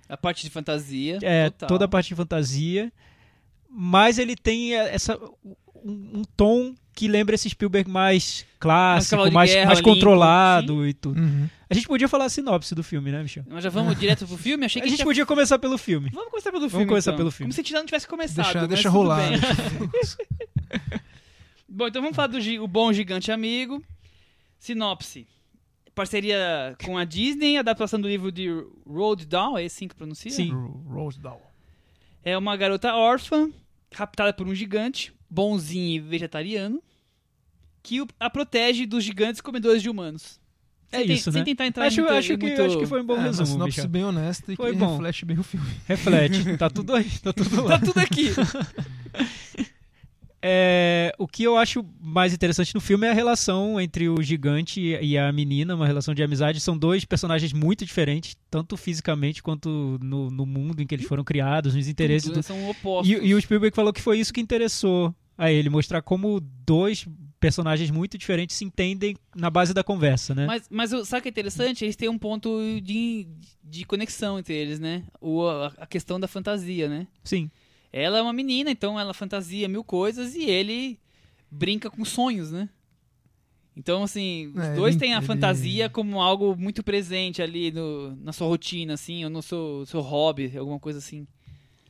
A parte de fantasia. É, total. toda a parte de fantasia. Mas ele tem é, essa, um, um tom que lembra esse Spielberg mais clássico, de mais, Guerra, mais Lincoln, controlado e tudo. Uhum. A gente podia falar a sinopse do filme, né, Michel? Nós já vamos direto pro filme? Achei A que gente ia- podia começar pelo filme. Vamos começar pelo filme. começar então. pelo filme. Como se a gente já não tivesse começado. Deixa, mas deixa rolar. Bom, então vamos falar do o Bom Gigante Amigo. Sinopse. Parceria com a Disney, adaptação do livro de Roald Dahl, é assim que pronuncia? Sim. Ro- Rose Dahl. É uma garota órfã, raptada por um gigante, bonzinho e vegetariano, que a protege dos gigantes comedores de humanos. É Sem isso, sem né? tentar entrar Acho, muito, acho, que, muito... acho que foi um bom é, uma resumo, sinopse Michel. bem honesta e Foi que bom. reflete bem o filme. Reflete. Tá tudo aí, tá tudo lá. Tá tudo aqui. É, o que eu acho mais interessante no filme é a relação entre o gigante e a menina, uma relação de amizade. São dois personagens muito diferentes, tanto fisicamente quanto no, no mundo em que eles foram criados, nos interesses. Do- São opostos. E, e o Spielberg falou que foi isso que interessou a ele, mostrar como dois personagens muito diferentes se entendem na base da conversa, né? Mas, mas sabe o que é interessante? Eles têm um ponto de, de conexão entre eles, né? O, a, a questão da fantasia, né? Sim. Ela é uma menina, então ela fantasia mil coisas e ele brinca com sonhos, né? Então, assim, os É, dois têm a fantasia como algo muito presente ali no, na sua rotina, assim, ou no seu, seu hobby, alguma coisa assim.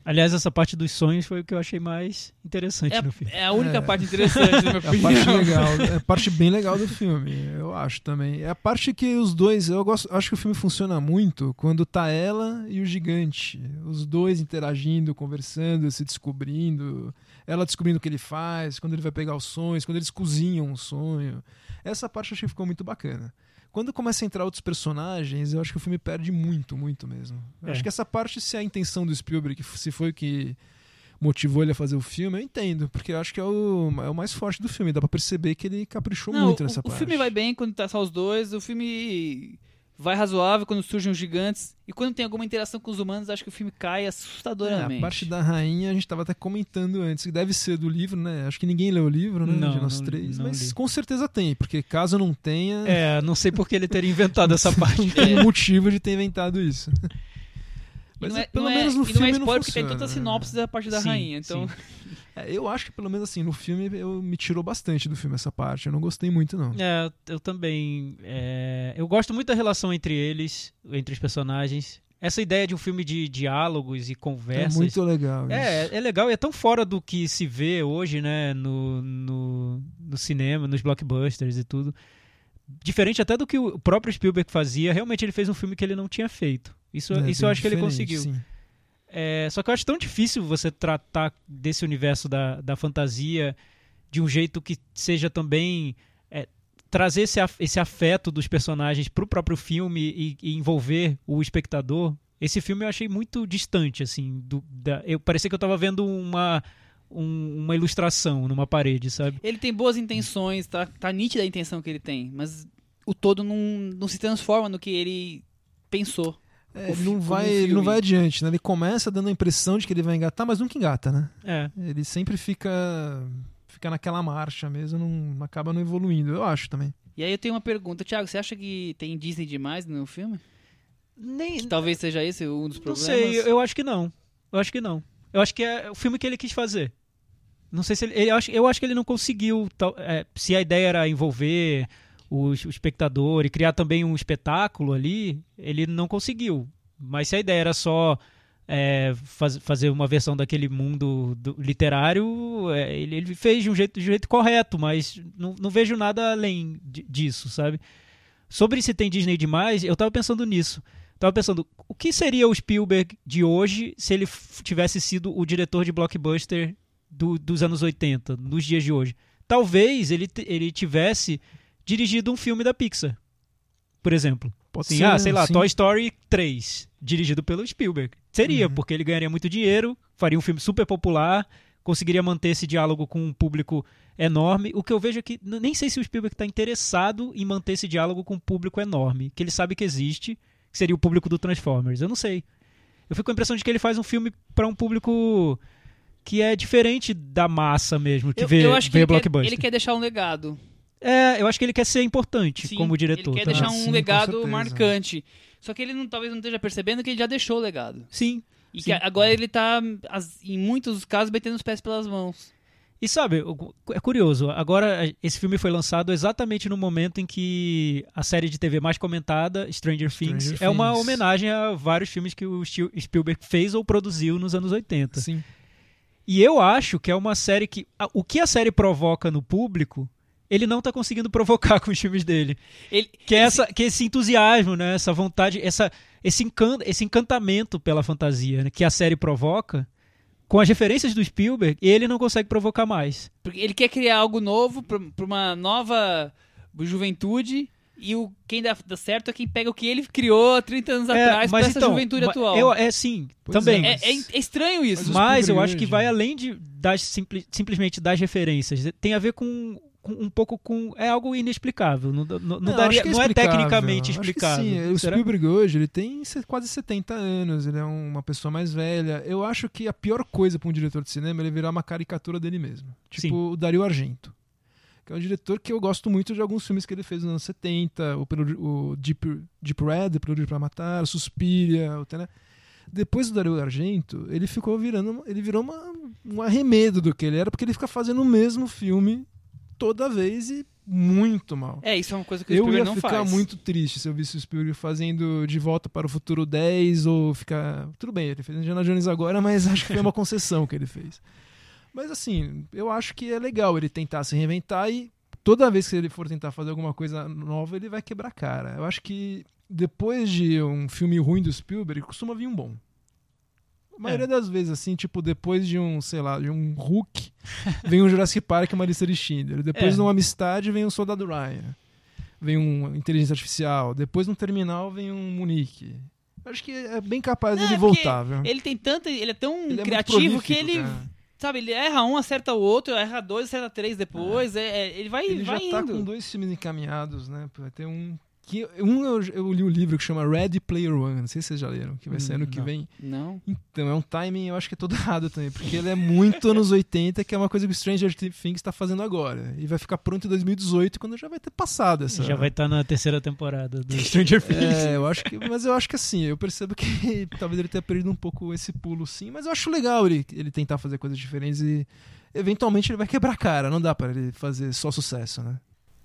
Aliás, essa parte dos sonhos foi o que eu achei mais interessante É, no filme. é a única É. parte interessante, na minha É a opinião. parte legal, é a parte bem legal do filme, eu acho também. É a parte que os dois, eu gosto, acho que o filme funciona muito quando tá ela e o gigante, os dois interagindo, conversando, se descobrindo, ela descobrindo o que ele faz, quando ele vai pegar os sonhos, quando eles cozinham um sonho. Essa parte eu achei que ficou muito bacana. Quando começa a entrar outros personagens, eu acho que o filme perde muito, muito mesmo. É. Acho que essa parte, se é a intenção do Spielberg, se foi o que motivou ele a fazer o filme, eu entendo, porque eu acho que é o, é o mais forte do filme. Dá pra perceber que ele caprichou Não, muito o, nessa o parte. filme vai bem quando tá só os dois, o filme vai razoável quando surgem os gigantes, e quando tem alguma interação com os humanos, acho que o filme cai É, assustadoramente. a parte da rainha a gente tava até comentando antes, que deve ser do livro, né? Acho que ninguém leu o livro, né? Não, de nós não- três. não mas li. com certeza tem, porque caso não tenha, É, não sei por que ele teria inventado essa parte. tem É. motivo de ter inventado isso. E Mas não é, pelo não é- menos no e não filme é não spoiler porque tem funciona, toda a né? sinopse da parte da Sim, rainha, então... sim. É, eu acho que pelo menos assim, no filme eu me tirou bastante do filme essa parte. Eu não gostei muito, não. É, eu também. é, eu gosto muito da relação entre eles, entre os personagens. Essa ideia de um filme de diálogos e É conversas. muito legal. isso. É, é legal e é tão fora do que se vê hoje, né, no, no, no cinema, nos blockbusters e tudo. Diferente até do que o próprio Spielberg fazia, realmente ele fez um filme que ele não tinha feito. Isso, É, isso eu acho que ele conseguiu. sim. É, só que eu acho tão difícil você tratar desse universo da, da fantasia de um jeito que seja também é, trazer esse, af- esse afeto dos personagens pro próprio filme e, e envolver o espectador. Esse filme eu achei muito distante, assim. Do, da, eu parecia que eu tava vendo uma, um- uma ilustração numa parede, sabe? Ele tem boas intenções, tá, tá nítida a intenção que ele tem, mas o todo não, não se transforma no que ele pensou. É, não vai, um não vai adiante, né? Ele começa dando a impressão de que ele vai engatar, mas nunca engata, né? É. Ele sempre fica fica naquela marcha mesmo, não acaba não evoluindo. Eu acho também. E aí eu tenho uma pergunta, Thiago, você acha que tem Disney demais no filme? Nem, Que talvez seja esse um dos Não problemas? sei, eu acho que não. Eu acho que não. Eu acho que é o filme que ele quis fazer. Não sei se ele. ele- eu, acho, eu acho que ele não conseguiu. tal- é, se a ideia era envolver o, es- o espectador e criar também um espetáculo ali, ele não conseguiu. Mas se a ideia era só é, faz- fazer uma versão daquele mundo do- literário, é, ele, ele fez de um jeito, de um jeito correto, mas não, não vejo nada além di- disso, sabe? Sobre se tem Disney demais, eu tava pensando nisso. Tava pensando, o que seria o Spielberg de hoje se ele tivesse sido o diretor de blockbuster do- dos anos 80, nos dias de hoje? Talvez ele, ele tivesse dirigido um filme da Pixar, por exemplo. Pode Sim, ser, ah, sei lá, sim. Toy Story 3, dirigido pelo Spielberg. Seria, Uhum. porque ele ganharia muito dinheiro, faria um filme super popular, conseguiria manter esse diálogo com um público enorme. O que eu vejo é que nem sei se o Spielberg está interessado em manter esse diálogo com um público enorme, que ele sabe que existe, que seria o público do Transformers. Eu não sei. Eu fico com a impressão de que ele faz um filme para um público que é diferente da massa mesmo, que Eu, vê, eu acho que vê ele quer, blockbuster. ele quer deixar um legado. É, eu acho que ele quer ser importante Sim, como diretor. Ele quer também. deixar Ah, um sim, legado marcante. Só que ele não, talvez não esteja percebendo que ele já deixou o legado. Sim, E Sim. que agora ele tá, em muitos casos, metendo os pés pelas mãos. E sabe, é curioso, agora esse filme foi lançado exatamente no momento em que a série de TV mais comentada, Stranger, Things, Stranger é uma Things. homenagem a vários filmes que o Spielberg fez ou produziu nos anos 80. Sim. E eu acho que é uma série que. o que a série provoca no público ele não tá conseguindo provocar com os filmes dele. Ele, Que é, essa, que é esse entusiasmo, né? Essa vontade, essa, esse, encan, esse encantamento pela fantasia né? que a série provoca, com as referências do Spielberg, ele não consegue provocar mais. Porque ele quer criar algo novo pra, pra uma nova juventude. E o, quem dá, dá certo é quem pega o que ele criou 30 anos atrás pra essa juventude atual. Eu, é sim, Pois também. é, é, é- é estranho isso. Mas Mas eu acho que vai além de das simpli- simplesmente das referências. Tem a ver com um pouco com é algo inexplicável. Não, não, não daria, acho que não é tecnicamente explicável. sim. O Será? Spielberg hoje, ele tem se- quase 70 anos, ele é uma pessoa mais velha. Eu acho que a pior coisa para um diretor de cinema é ele virar uma caricatura dele mesmo. Tipo Sim. o Dario Argento. Que é um diretor que eu gosto muito de alguns filmes que ele fez nos anos 70, o, o Deep, Deep Red, Prelúdio para Matar, Suspiria, o Tené. Depois do Dario Argento, ele ficou virando, ele virou uma, um arremedo do que ele era, porque ele fica fazendo o mesmo filme toda vez e muito mal. É, isso é uma coisa que o Eu Spielberg ia não ficar faz. muito triste se eu visse o Spielberg fazendo De Volta para o Futuro 10 ou ficar... Tudo bem, ele fez Indiana Jones agora, mas acho que foi uma concessão que ele fez. Mas assim, eu acho que é legal ele tentar se reinventar e toda vez que ele for tentar fazer alguma coisa nova, ele vai quebrar a cara. Eu acho que depois de um filme ruim do Spielberg, costuma vir um bom. A maioria É. das vezes, assim, tipo, depois de um, sei lá, de um Hulk, vem um Jurassic Park e uma lista de Schindler. Depois É. de uma Amistade, vem um Soldado Ryan. Vem um Inteligência Artificial. Depois, no Terminal, vem um Munique. Acho que é bem capaz de é voltar, viu? Ele tem tanto. Ele é tão Ele é criativo que prolífico, ele. cara. Sabe, ele erra um, acerta o outro, erra dois, acerta três depois. É, é, ele vai, Ele vai já tá indo. com dois filmes encaminhados, né? Vai ter um. Que, um eu, eu li um livro que chama Ready Player One, não sei se vocês já leram, que vai sair ano que Não. vem. Não. Então, é um timing, eu acho que é todo errado também, porque ele é muito anos 80, que é uma coisa que o Stranger Things está fazendo agora. E vai ficar pronto em 2018, quando já vai ter passado essa. Já vai estar na terceira temporada do Stranger Things. É, eu acho que. Mas eu acho que assim, eu percebo que talvez ele tenha perdido um pouco esse pulo, sim. Mas eu acho legal ele, ele tentar fazer coisas diferentes e eventualmente ele vai quebrar a cara. Não dá pra ele fazer só sucesso, né?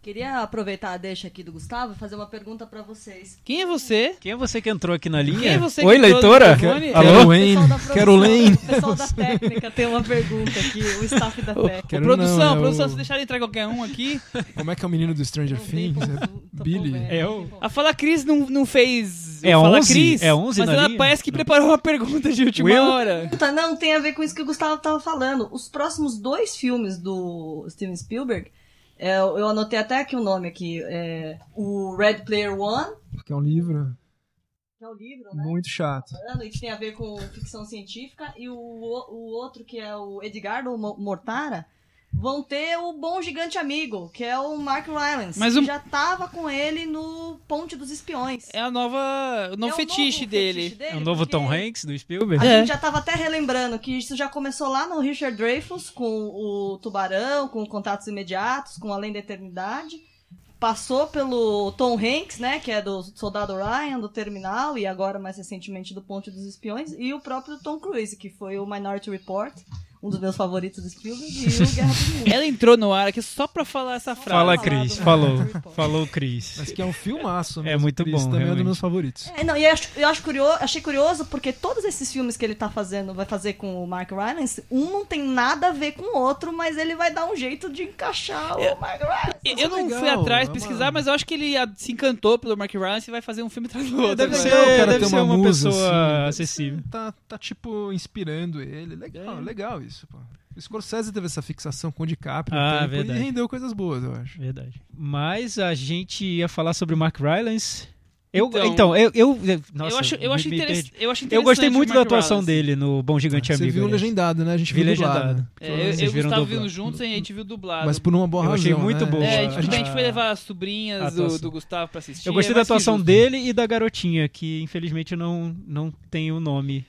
Queria aproveitar a deixa aqui do Gustavo e fazer uma pergunta pra vocês. Quem é você? Quem é você que entrou aqui na linha? Quem é você que Oi, leitora? Alô? Quero O Wayne. pessoal da produção, Quero Lane. O pessoal da técnica tem uma pergunta aqui, o staff da técnica. Quero produção, não, é produção, o- se deixar entrar qualquer um aqui. Como é que é o menino do Stranger Things? É Billy. É eu? A Fala Cris não, não fez. É Fala 11? Cris, É 11 Mas na ela linha? parece que preparou uma pergunta de última Will? hora. Tá, Não, tem a ver com isso que o Gustavo tava falando. Os próximos dois filmes do Steven Spielberg, é, eu anotei até aqui o nome aqui, é, o Red Player One, Que é um livro que é o livro, né? muito chato. e que tem a ver com ficção científica, e o, o outro, que é o Edgardo Mo- Mortara, vão ter o Bom Gigante Amigo, que é o Mark Rylance, Mas que o- já tava com ele no Ponte dos Espiões. É a nova, o novo É o fetiche novo dele. fetiche É o novo Tom Hanks do Spielberg? A É. gente já tava até relembrando que isso já começou lá no Richard Dreyfuss, com o Tubarão, com Contatos Imediatos, com Além da Eternidade. Passou pelo Tom Hanks, né, que é do Soldado Ryan, do Terminal, e agora mais recentemente do Ponte dos Espiões, e o próprio Tom Cruise, que foi o Minority Report, um dos meus favoritos do Spielberg, e o Guerra dos Mundos. Ela entrou no ar aqui só pra falar essa frase. Fala, Cris. Falou. Falou, Cris. Mas que é um filmaço. É mesmo, muito Chris, bom, Também é um realmente. dos meus favoritos. É, não, e eu acho, eu acho curioso, achei curioso porque todos esses filmes que ele tá fazendo, vai fazer com o Mark Rylance, um não tem nada a ver com o outro, mas ele vai dar um jeito de encaixar o Mark Rylance. Eu, eu é não legal, fui atrás é pesquisar, uma- mas eu acho que ele se encantou pelo Mark Rylance e vai fazer um filme atrás do outro. deve agora. ser. o cara deve ter ser uma uma musa, pessoa assim, acessível. Tá, tá, tipo, inspirando ele. Legal, É. legal isso, pô. O Scorsese teve essa fixação com o DiCaprio Ah, tempo, verdade. e rendeu coisas boas, eu acho. Verdade. Mas a gente ia falar sobre o Mark Rylance. Eu, Então, então, eu, eu, nossa, eu acho, eu acho, interess- eu acho Eu interessante gostei o muito da atuação dele no Bom Gigante Você Amigo. viu aliás. legendado, né? A gente Vi viu legendado. dublado. É, eu, eu e o dublado. vimos juntos e a gente viu dublado. Mas por uma boa Eu razão, achei muito né? boa. É, a a gente, a gente gente- foi levar as sobrinhas do, do Gustavo pra assistir. Eu gostei é da atuação dele e da garotinha, que infelizmente não, não tem o nome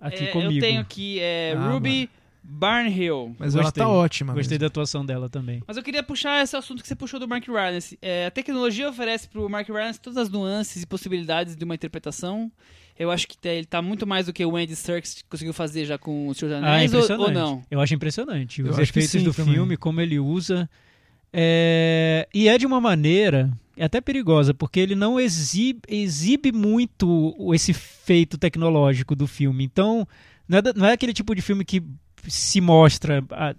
aqui É, comigo. Eu tenho aqui é, Ah, Ruby Barnhill. Mas ela Gostei. tá ótima. Gostei mesmo. da atuação dela também. Mas eu queria puxar esse assunto que você puxou do Mark Rylance. É, a tecnologia oferece pro Mark Rylance todas as nuances e possibilidades de uma interpretação. Eu acho que tá- ele tá muito mais do que o Andy Serkis conseguiu fazer já com o Senhor dos Ah, é Anéis, ou, impressionante. ou não? Eu acho impressionante. Eu Os que efeitos sim do também. filme, como ele usa. É, E é de uma maneira é até perigosa, porque ele não exibe, exibe muito esse feito tecnológico do filme. Então, não é, da- não é aquele tipo de filme que se mostra ah,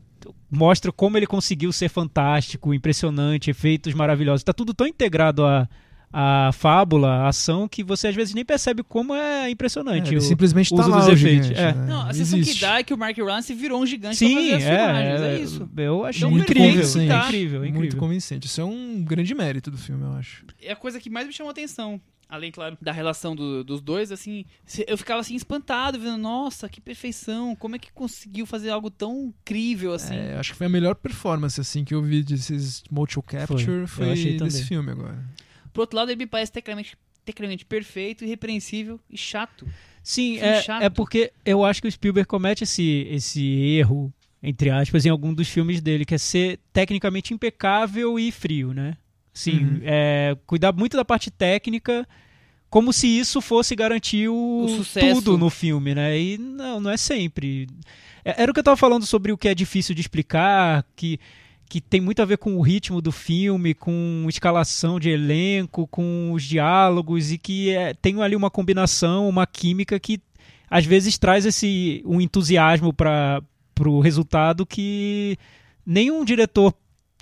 mostra como ele conseguiu ser fantástico, impressionante, efeitos maravilhosos. Tá tudo tão integrado a a fábula, a ação, que você às vezes nem percebe como é impressionante. É, ele o simplesmente tá lá dos o efeitos. gigante, É. né? Não, a sensação Existe. que dá é que o Mark Rance virou um gigante Sim, pra fazer as é, filmagens, é, é, isso. Eu achei Então, incrível, convincente. é incrível, é incrível. Muito convincente. Isso é um grande mérito do filme, eu acho. É a coisa que mais me chamou a atenção. Além, claro, da relação do- dos dois, assim, eu ficava assim espantado, vendo, nossa, que perfeição, como é que conseguiu fazer algo tão incrível assim? É, acho que foi a melhor performance assim que eu vi desses motion capture Foi, foi, achei também. desse filme agora. Por outro lado, ele me parece tecnicamente, tecnicamente perfeito, irrepreensível e chato. Sim, é, chato. é porque eu acho que o Spielberg comete esse, esse erro, entre aspas, em algum dos filmes dele, que é ser tecnicamente impecável e frio, né? Sim, Uhum. é, cuidar muito da parte técnica, como se isso fosse garantir o, O sucesso. tudo no filme, né? E não, não é sempre. É- Era o que eu tava falando sobre o que é difícil de explicar, que, que tem muito a ver com o ritmo do filme, com escalação de elenco, com os diálogos, e que é, tem ali uma combinação, uma química que às vezes traz esse um entusiasmo para o resultado que nenhum diretor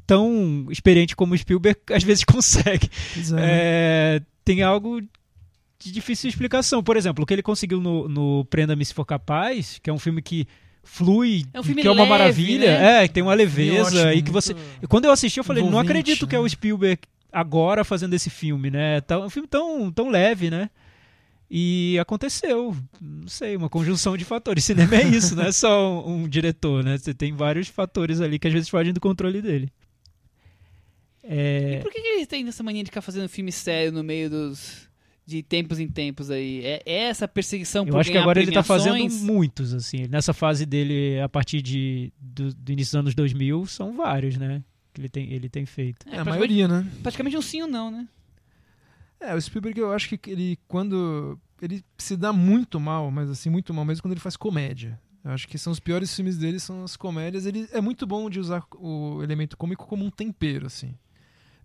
tão experiente como o Spielberg às vezes consegue. Pois é, né? É, tem algo de difícil explicação. Por exemplo, o que ele conseguiu no, no Prenda-me Se For Capaz, que é um filme que flui, É um filme que é uma leve, maravilha, né? é, que tem uma leveza ótimo, e que você... quando eu assisti, eu falei, não acredito que é o né? Spielberg agora fazendo esse filme, né? Tá, um filme tão, tão leve, né? E aconteceu, não sei, uma conjunção de fatores. Cinema é isso, não é só um, um diretor, né? Você tem vários fatores ali que às vezes fogem do controle dele. É, E por que, que eles têm essa mania de ficar fazendo filme sério no meio dos. de tempos em tempos aí? É, é essa perseguição por Eu acho que agora ele tá fazendo premiações? muitos, assim. Nessa fase dele, a partir de, do, do início dos anos 2000, são vários, né? Que ele tem, ele tem feito. É, a praticamente, maioria, né? praticamente um sim ou não, né? É, o Spielberg eu acho que ele quando ele se dá muito mal, mas assim muito mal mesmo quando ele faz comédia. Eu acho que são os piores filmes dele são as comédias. Ele é muito bom de usar o elemento cômico como um tempero assim.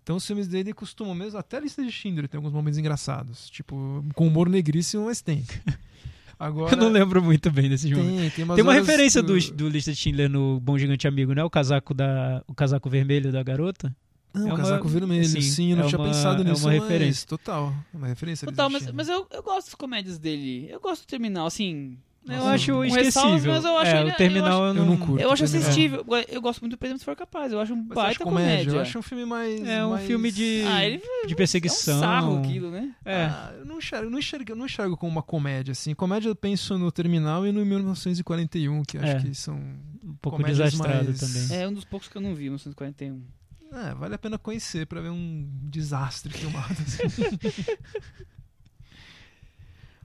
Então os filmes dele costumam mesmo, até a lista de Schindler tem alguns momentos engraçados, tipo com humor negríssimo, mas tem. Agora Eu não lembro muito bem desse jogo. tem, tem, Tem uma horas referência do, do Lista de Schindler no Bom Gigante Amigo, né? O casaco, da, o casaco vermelho da garota. Não, é uma- casaco vermelho, sim, sim, eu não é tinha uma- pensado é nisso. uma mas referência. Total, é uma referência. Total, mas, mas eu, eu gosto das comédias dele. Eu gosto do terminal, assim. Eu Nossa, acho com esquecível. mas eu acho é, ele- o terminal eu eu, eu não, curto. Eu acho assistível. Eu gosto muito do Pedro Se For Capaz. Eu acho um Mas eu baita acho comédia. Eu acho um filme mais. É um mais- filme de, Ah, ele de perseguição. É um sarro aquilo, né? É. Ah, eu não enxergo, eu não enxergo, eu não enxergo como uma comédia, assim. Comédia eu penso no Terminal e no 1941, que eu acho É. que são. um pouco desastrado mais- também. É um dos poucos que eu não vi, 1941. É, vale a pena conhecer pra ver um desastre filmado. assim.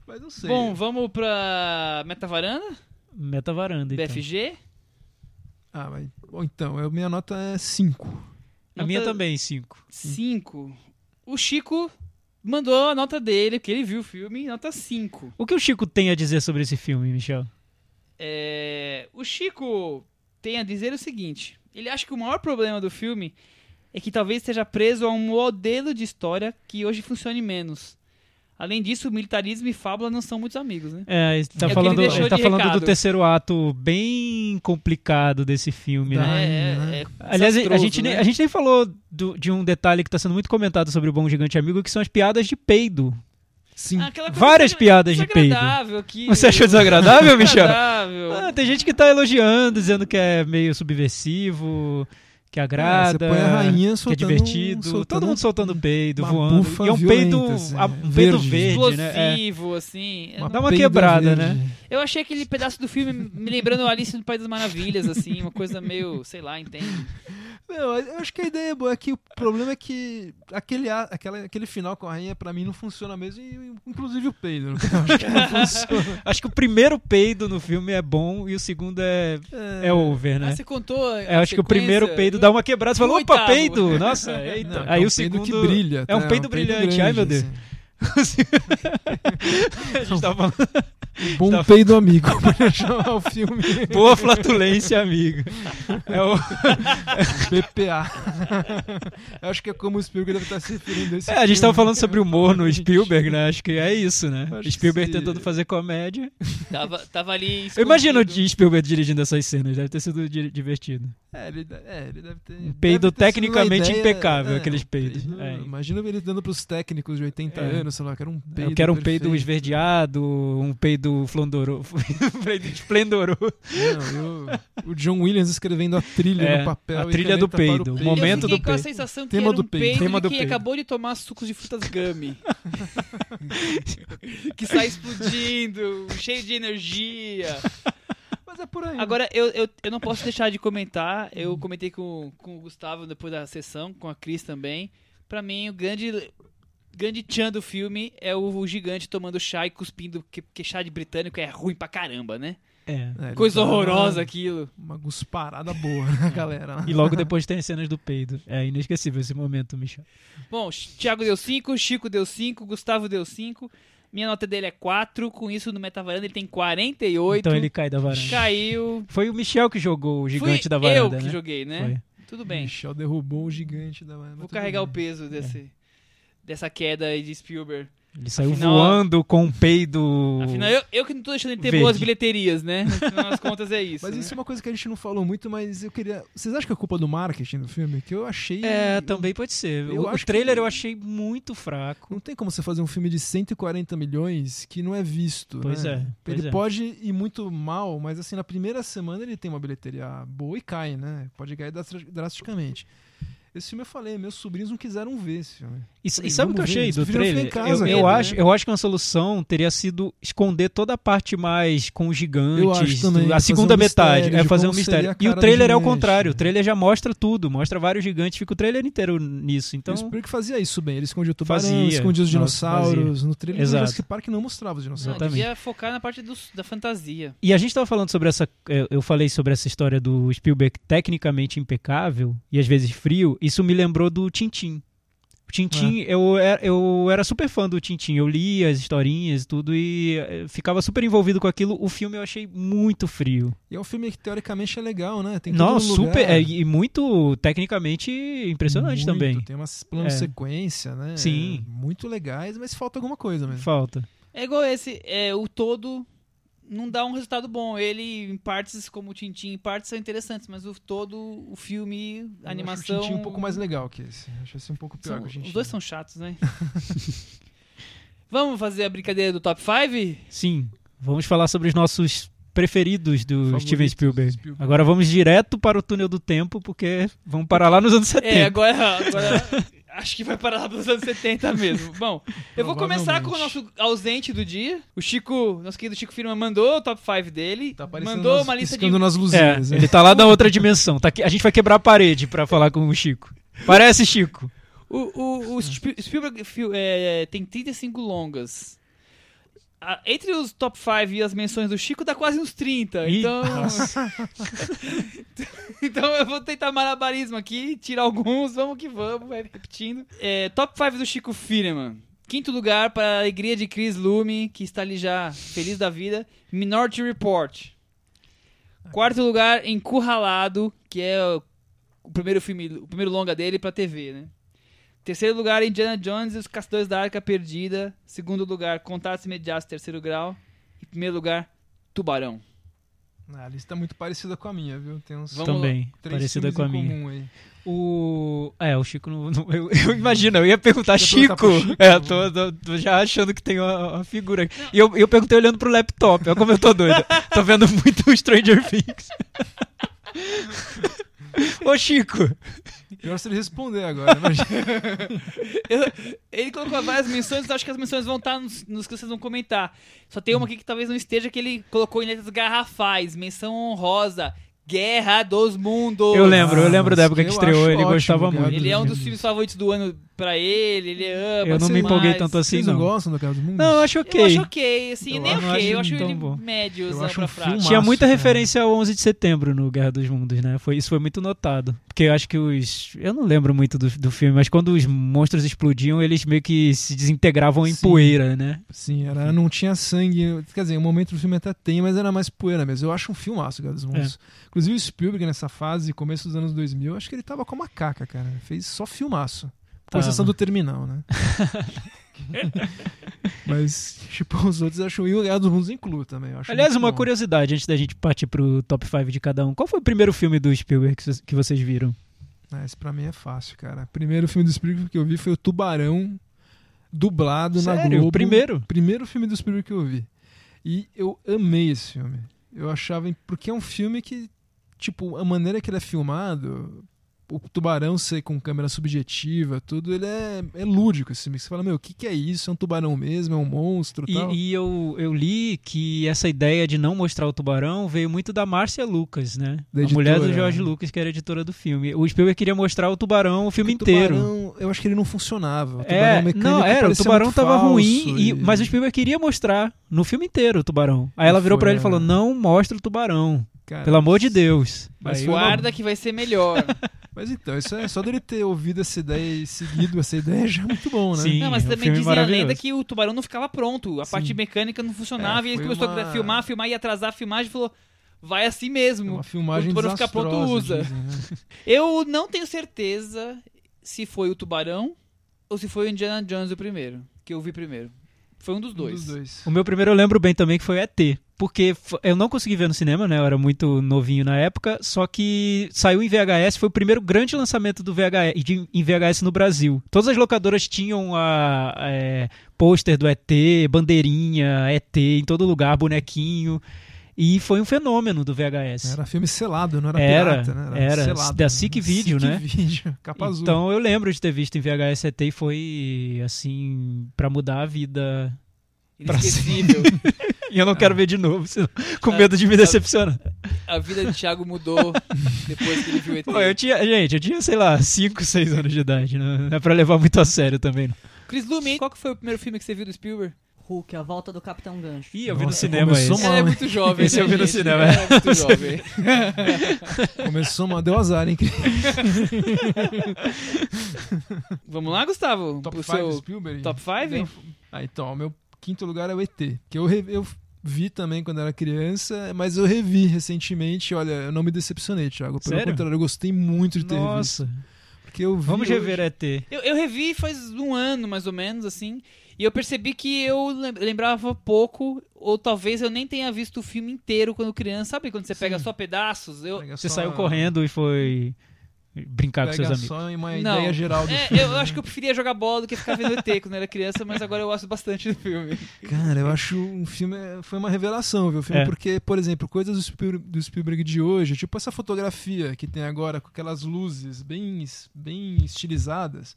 Mas não sei. Bom, vamos pra Metavaranda, Meta varanda, então. BFG. Ah, mas, bom, então, eu, minha nota é 5. A minha também, 5. 5. O Chico mandou a nota dele, porque ele viu o filme, nota 5. O que o Chico tem a dizer sobre esse filme, Michel? É, o Chico tem a dizer o seguinte: ele acha que o maior problema do filme é que talvez esteja preso a um modelo de história que hoje funcione menos. Além disso, militarismo e fábula não são muitos amigos, né? É, ele tá É falando, ele ele tá falando recado. do terceiro ato bem complicado desse filme, né? Ai, é, né? é, é Aliás, a gente, nem, né? a gente nem falou do- de um detalhe que está sendo muito comentado sobre o Bom Gigante Amigo, que são as piadas de peido. Sim. Ah, Várias desagra- piadas de peido. Você achou desagradável, Michel? Desagradável. Ah, tem gente que tá elogiando, dizendo que é meio subversivo, que agrada, É, você põe a rainha que é soltando, divertido. soltando Todo mundo soltando peido, voando. E é um peido, violenta, assim, a- um peido verde. verde, né? É. Explosivo, assim. Eu, Uma Dá uma quebrada, verde. né? eu achei aquele pedaço do filme me lembrando Alice no País das Maravilhas, assim, uma coisa meio, sei lá, entende? Não, eu acho que a ideia é boa. É que o problema é que aquele, aquela, aquele final com a rainha, pra mim, não funciona mesmo. E, inclusive o peido. Eu acho que não funciona. Acho que o primeiro peido no filme é bom e o segundo é, é over, né? Ah, você contou. a Eu acho que o primeiro peido do- dá uma quebrada. Você falou, opa, oitavo." peido! Nossa, eita. Não, Aí é um o peido segundo. que brilha. é um tá? peido peido brilhante. Ai, meu Deus. assim. a gente tava falando. Bom Tá- peido amigo, pra chamar o filme Boa flatulência, amigo. É o... PPA. Eu acho que é como o Spielberg deve estar se referindo a esse É, a gente filme. tava falando sobre humor no Spielberg, né? Acho que é isso, né? Acho Spielberg sim. tentando fazer comédia. Tava, tava ali. Eu imagino escondido. o Spielberg dirigindo essas cenas, deve ter sido di- divertido. É, ele, é, ele deve ter. Um peido ter tecnicamente ideia- impecável, é, aqueles um peidos. peido- É. Imagina ele dando pros técnicos de 80 É. anos, sei lá, que era um peido. Eu quero um peido perfeito. esverdeado, peido flondoroso, um peido esplendoroso. Não, e o, o John Williams escrevendo a trilha É, no papel. a trilha do peido, o peido. momento eu fiquei do com a peido. sensação que Tema era um do peido. peido Tema de do quem peido. acabou de tomar sucos de frutas gummy. que sai explodindo, cheio de energia. Mas é por aí. Agora, eu, eu, eu não posso deixar de comentar. Eu comentei com, com o Gustavo depois da sessão, com a Cris também. Pra mim, o grande, grande tchan do filme é o, o gigante tomando chá e cuspindo, que, que chá de britânico é ruim pra caramba, né? É. É, Coisa tá horrorosa uma- aquilo. Uma gusparada boa, né, galera? E logo depois tem as cenas do peido. É inesquecível esse momento, Michel. Bom, Thiago deu 5, Chico deu 5, Gustavo deu 5. Minha nota dele é 4. Com isso, no Metavaranda ele tem 48. Então ele cai da varanda. caiu. Foi o Michel que jogou o gigante Fui da varanda, eu que né? joguei, né? Foi. Tudo bem. Michel derrubou o gigante da. Vou carregar o peso desse, dessa queda aí de Spielberg. Ele saiu Afinal- voando com um peido. Afinal, eu, eu que não tô deixando ele ter Verde. boas bilheterias, né? No final das contas é isso. Mas né? isso é uma coisa que a gente não falou muito, mas eu queria. Vocês acham que é culpa do marketing do filme? Que eu achei. É, também pode ser. Eu o, o acho trailer que- eu achei muito fraco. Não tem como você fazer um filme de 140 milhões que não é visto. Pois né? é, pois ele é. pode ir muito mal, mas assim, na primeira semana ele tem uma bilheteria boa e cai, né? Pode cair dras- drasticamente. Esse filme eu falei, meus sobrinhos não quiseram ver esse filme. E, Falei, e sabe o que eu achei do trailer? casa, eu, eu acho, né? eu acho que uma solução teria sido esconder toda a parte mais com os gigantes, Eu acho também, a segunda um metade, mistério é fazer um mistério. E o do trailer é o contrário, o trailer já mostra tudo, mostra vários gigantes, fica o trailer inteiro nisso. Então, o Spielberg fazia isso bem. Ele escondia o tubarão, Fazia. escondia os Nossa, dinossauros. No trailer do Exato. Jurassic Park não mostrava os Não, dinossauros. Exatamente. devia focar na parte dos- da fantasia. E a gente tava falando sobre essa. Eu falei sobre essa história do Spielberg tecnicamente impecável e às vezes frio. Isso me lembrou do Tintim. O Tintim, eu, era- eu era super fã do Tintim. Eu lia as historinhas e tudo e eh, ficava super envolvido com aquilo. O filme eu achei muito frio. E é um filme que teoricamente é legal, né? Tem Não, super. é, e muito tecnicamente impressionante Muito, também. Tem umas planos É. sequência, né? Sim. Muito legais, mas falta alguma coisa mesmo. Falta. É igual esse, é, o todo não dá um resultado bom. Ele, em partes, como o Tintin, em partes são interessantes, mas o todo, o filme, a Eu acho animação... o Tintin um pouco mais legal que esse. Eu Acho esse um pouco pior são- que o Tintin. os dois são chatos, né? Vamos fazer a brincadeira do top 5? Sim. Vamos falar sobre os nossos preferidos do Favoritos Steven Spielberg. Spielberg. Agora vamos direto para o túnel do tempo, porque vamos parar lá nos anos 70. É, agora, agora acho que vai parar lá nos anos 70 mesmo. Bom, eu vou começar com o nosso ausente do dia. O Chico, nosso querido Chico Firma mandou o top 5 dele. Tá aparecendo mandou nas- uma lista de nas É, luzinhas. ele tá lá na outra dimensão. Tá aqui- a gente vai quebrar a parede pra falar com o Chico. Parece, Chico. O, o, o Spi- Spielberg é, tem 35 longas. Entre os top 5 e as menções do Chico dá quase uns 30. Ih, então. então eu vou tentar malabarismo aqui, tirar alguns, vamos que vamos, vai repetindo. É, top 5 do Chico Firman. Quinto lugar para a alegria de Chris Lume, que está ali já feliz da vida. Minority Report. Quarto lugar, Encurralado, que é o, o primeiro filme, o primeiro longa dele pra TV, né? Terceiro lugar, Indiana Jones e os Caçadores da Arca Perdida. Segundo lugar, Contatos Imediatos, terceiro grau. E primeiro lugar, Tubarão. Ah, a lista é muito parecida com a minha, viu? Tem uns Vamos Também, três parecida com a minha. comum aí. O. É, o Chico não. não- eu, eu imagino, eu ia perguntar Quer Chico. Chico? É, tô, tô- tô já achando que tem uma, uma figura aqui. E eu, eu perguntei olhando pro laptop, olha como eu tô doido. tô vendo muito Stranger Things. Ô Chico, Pior se ele responder agora. Imagina. Eu- ele colocou várias menções, eu acho que as menções vão estar nos, nos que vocês vão comentar. Só tem uma aqui que talvez não esteja, que ele colocou em letras garrafais. Menção honrosa. Guerra dos Mundos. eu lembro, eu Ah, lembro da mas época que eu estreou, acho ele ótimo, gostava muito. Ele é um dos filmes favoritos do ano pra ele, ele ama. Eu não tudo me empolguei mais. tanto assim, Vocês não não. gostam do Guerra dos Mundos? Não, eu acho Eu ok. acho ok, assim, Eu nem ok, eu acho acho tão ele bom. médio, Eu acho pra um fraco. Tinha muita cara. referência ao 11 de setembro no Guerra dos Mundos, né? Foi, isso foi muito notado. Porque eu acho que os. Eu não lembro muito do, do filme, mas quando os monstros explodiam, eles meio que se desintegravam em Sim. poeira, né? Sim, era, não tinha sangue. Quer dizer, um momento do filme até tem, mas era mais poeira mesmo. Eu acho um filmaço, Guerra dos Mundos. É. Inclusive o Spielberg nessa fase, começo dos anos 2000, acho que ele tava com a macaca, cara. Fez só filmaço. Com exceção do Terminal, né? Mas, tipo, os outros acham e o Guerra dos Mundos inclui também. Aliás, uma bom. curiosidade antes da gente partir pro top 5 de cada um. Qual foi o primeiro filme do Spielberg que vocês- viram? Ah, esse pra mim é fácil, cara. Primeiro filme do Spielberg que eu vi foi o Tubarão, dublado na Sério? Globo. O primeiro? Primeiro filme do Spielberg que eu vi. E eu amei esse filme. Eu achava... Porque é um filme que, tipo, a maneira que ele é filmado... O tubarão ser com câmera subjetiva, tudo, ele é, é lúdico. Assim, você fala, meu, o que, que é isso? É um tubarão mesmo? É um monstro? tal. E, e eu, eu li que essa ideia de não mostrar o tubarão veio muito da Márcia Lucas, né? Da a mulher do editora. George Lucas, que era editora do filme. O Spielberg queria mostrar o tubarão o filme O inteiro. tubarão, eu acho que ele não funcionava. O tubarão É, mecânico não, era, o tubarão muito tava falso ruim, e- e- mas o Spielberg queria mostrar no filme inteiro o tubarão. Aí ela virou pra ele e é. falou: Não mostra o tubarão, Cara, pelo amor de Deus. Mas eu- uma- Guarda que vai ser melhor. Mas então, isso é só dele ter ouvido essa ideia e seguido essa ideia já é muito bom, né? Sim. Não, mas é um também dizem a lenda que o tubarão não ficava pronto. A Sim. parte mecânica não funcionava É, e ele começou uma- a filmar, filmar e atrasar a filmagem e falou: vai assim É mesmo. uma filmagem O tubarão ficar pronto, usa. dizem, né? Eu não tenho certeza se foi o tubarão ou se foi o Indiana Jones o primeiro, que eu vi primeiro. Foi um dos Um dois. dos dois. O meu primeiro eu lembro bem também que foi ET. Porque eu não consegui ver no cinema, né? Eu era muito novinho na época. Só que saiu em VHS, foi o primeiro grande lançamento do VHS, de- em VHS no Brasil. Todas as locadoras tinham a é, pôster do ET, bandeirinha, ET em todo lugar, bonequinho. E foi um fenômeno do VHS. Era filme selado, não era, Era, pirata, né? era. selado. Da SIC Video, SIC né? Video, capa azul. Então eu lembro de ter visto em VHS ET e foi assim pra mudar a vida. Pra Inesquecível. E eu não quero ver de novo, senão- com medo de me decepcionar. a vida de Thiago mudou depois que ele viu o ET. Pô, eu tinha, gente, eu tinha, sei lá, 5, 6 anos de idade. Não não é pra levar muito a sério também. Não. Chris Lumen, qual que foi o primeiro filme que você viu do Spielberg? Hulk, a volta do Capitão Gancho. Ih, eu vi no Nossa, cinema esse. Ela é muito jovem, Esse né, eu vi no gente? cinema. Ela é muito jovem. Começou, mas deu azar, hein? Vamos lá, Gustavo? Top Pro 5 seu Spielberg? top 5? Ah, então, o meu quinto lugar é o ET. Que eu, eu vi também quando era criança, mas eu revi recentemente. Olha, eu não me decepcionei, Thiago. Pelo Sério? contrário, eu gostei muito de ter Nossa, visto. Porque eu vi vamos hoje- rever ET. Eu, eu revi faz um ano, mais ou menos, assim. E eu percebi que eu lem- lembrava pouco, ou talvez eu nem tenha visto o filme inteiro quando criança. Sabe quando você pega Sim. só pedaços? Eu, Pega Você só- saiu correndo e foi brincar com Pega seus amigos. só uma Não. ideia geral do É, filme. eu né? acho que eu preferia jogar bola do que ficar vendo ET quando eu era criança, mas agora eu gosto bastante do filme. Cara, eu acho um filme. Foi uma revelação, viu? O filme, É. porque, por exemplo, coisas do Spielberg, do Spielberg de hoje, tipo essa fotografia que tem agora com aquelas luzes bem, bem estilizadas,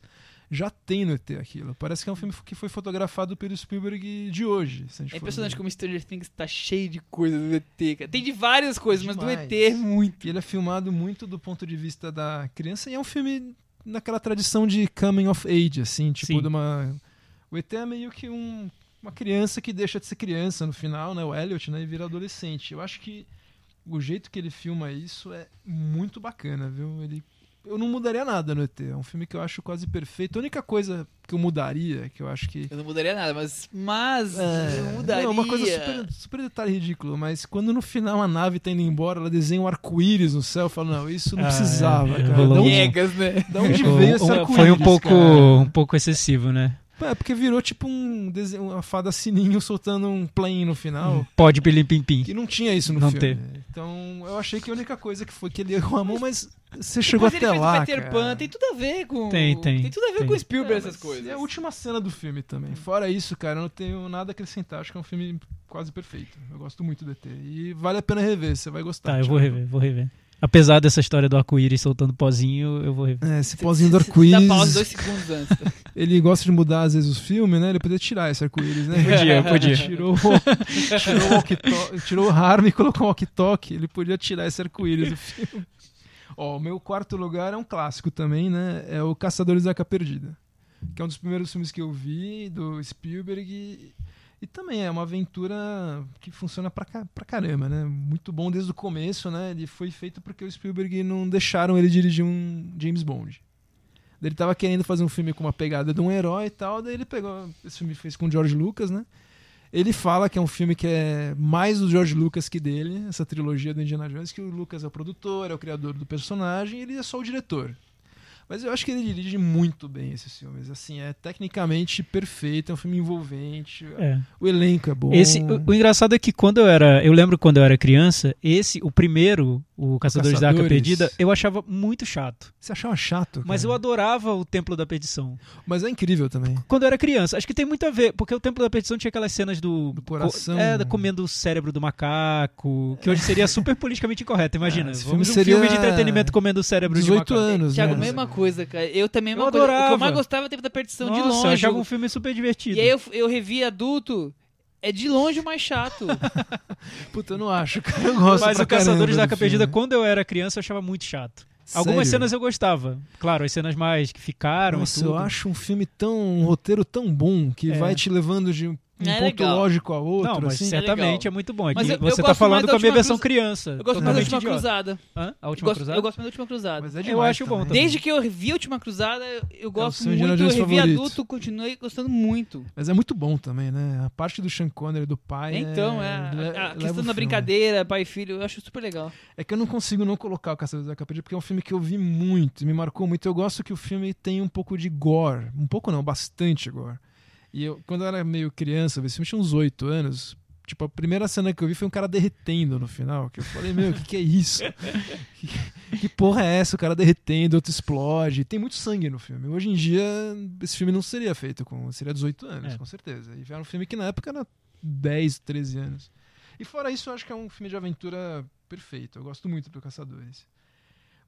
já tem no ET aquilo. Parece que é um filme que foi fotografado pelo Spielberg de hoje. É impressionante ver. como Stranger Things tá cheio de coisas do ET, cara. Tem de várias coisas, mas do Demais. ET é muito. E ele é filmado muito do ponto de vista da criança e é um filme naquela tradição de coming of age, assim, tipo Sim. de uma. O ET é meio que um- uma criança que deixa de ser criança no final, né? O Elliot, né? E vira adolescente. Eu acho que o jeito que ele filma isso é muito bacana, viu? Ele. Eu não mudaria nada no ET. É um filme que eu acho quase perfeito. A única coisa que eu mudaria, que eu acho que. Eu não mudaria nada, mas, mas É, eu mudaria. Não, uma coisa super, super detalhe ridículo, mas quando no final a nave tá indo embora, ela desenha um arco-íris no céu, eu falo, não, isso não Ah, precisava, é, cara. rolou Da onde, Piegas, né? da onde veio esse arco-íris? foi um pouco, cara? um pouco excessivo, né? É, porque virou tipo um desenho, uma fada sininho soltando um plane no final. Pode pilim pim pim. Que não tinha isso no Não filme. teve. Então eu achei que a única coisa que foi que ele errou a mão, mas você chegou Depois ele até fez o lá. Peter cara. Pan, tem tudo a ver com. Tem, tem, Tem tudo a ver tem. com o Spielberg, É, essas coisas. É a última cena do filme também. Fora isso, cara, eu não tenho nada a acrescentar. Acho que é um filme quase perfeito. Eu gosto muito do ET. E vale a pena rever, você vai gostar. Tá, eu vou rever, vou rever. Apesar dessa história do arco-íris soltando pozinho, eu vou rever. É, esse pozinho do Dá arco-íris. pausa dois segundos antes. Ele gosta de mudar às vezes os filmes, né? Ele podia tirar esse arco-íris, né? Podia, podia. Tirou, tirou o tirou o harm e colocou um walkie-talkie. Ele podia tirar esse arco-íris do filme. Ó, o meu quarto lugar é um clássico também, né? É o Caçadores da Arca Perdida. Que é um dos primeiros filmes que eu vi do Spielberg. E, e também é uma aventura que funciona pra, pra caramba, né? Muito bom desde o começo, né? Ele foi feito porque o Spielberg não deixaram ele dirigir um James Bond. Ele tava querendo fazer um filme com uma pegada de um herói e tal, daí ele pegou. Esse filme fez com o George Lucas, né? Ele fala que é um filme que é mais do George Lucas que dele, essa trilogia do Indiana Jones, que o Lucas é o produtor, é o criador do personagem, e ele é só o diretor. Mas eu acho que ele dirige muito bem esses filmes. Assim, é tecnicamente perfeito, é um filme envolvente. É. O elenco é bom. Esse, o, o engraçado é que quando eu era. Eu lembro quando eu era criança, esse, o primeiro, o Caçadores da Arca. Perdida, eu achava muito chato. Você achava chato? Mas eu cara? adorava o Templo da Perdição. Mas é incrível também. Quando eu era criança. Acho que tem muito a ver, porque o Templo da Perdição tinha aquelas cenas do. Do coração. co- É, comendo o cérebro do macaco. Que hoje seria super politicamente incorreto, imagina. É, Vamos filme um filme de seria entretenimento comendo o cérebro de 18 macaco. anos, Tiago, né? mesma coisa, cara. Eu também, Eu mesma coisa. O que eu adorava. mais gostava é o tempo da perdição de Nossa, eu longe. achava um filme super divertido. E aí eu, eu revi adulto, é de longe o mais chato. Puta, eu não acho, cara. Eu gosto Mas o Caçadores da Arca Perdida, quando eu era criança, eu achava muito chato. Algumas Sério? cenas eu gostava. Claro, as cenas mais que ficaram Nossa, e tudo. eu acho um filme tão. um roteiro tão bom que É. vai te levando de um É ponto legal. lógico a outro. Não, mas assim. certamente legal. é muito bom. É Mas que eu- eu você tá gosto falando com a minha versão Cruz- criança. Eu gosto mais da Última idiota. Cruzada. Hã? A Eu Última gosto, Cruzada? eu gosto mais da Última Cruzada. Mas é Eu demais acho bom também. também. Desde que eu revi a Última Cruzada, eu- eu gosto Indiana muito. Eu revi favorito. adulto, continuei gostando muito. Mas é muito bom também, né? A parte do Sean Connery, do pai. então, é, é, a- a, questão da filme. brincadeira, pai e filho, eu acho super legal. É que eu não consigo não colocar o Caçadores da Perdida porque é um filme que eu vi muito, me marcou muito. Eu gosto que o filme tem um pouco de gore. Um pouco não, bastante gore. E eu, quando eu era meio criança, filme tinha uns oito anos. Tipo, a primeira cena que eu vi foi um cara derretendo no final. Que eu falei, meu, o que, que é isso? que, que porra é essa? O cara derretendo, outro explode. Tem muito sangue no filme. Hoje em dia, esse filme não seria feito com. Seria 18 anos, É. com certeza. E era um filme que na época era 10, 13 anos. E fora isso, eu acho que é um filme de aventura perfeito. Eu gosto muito do Caçadores.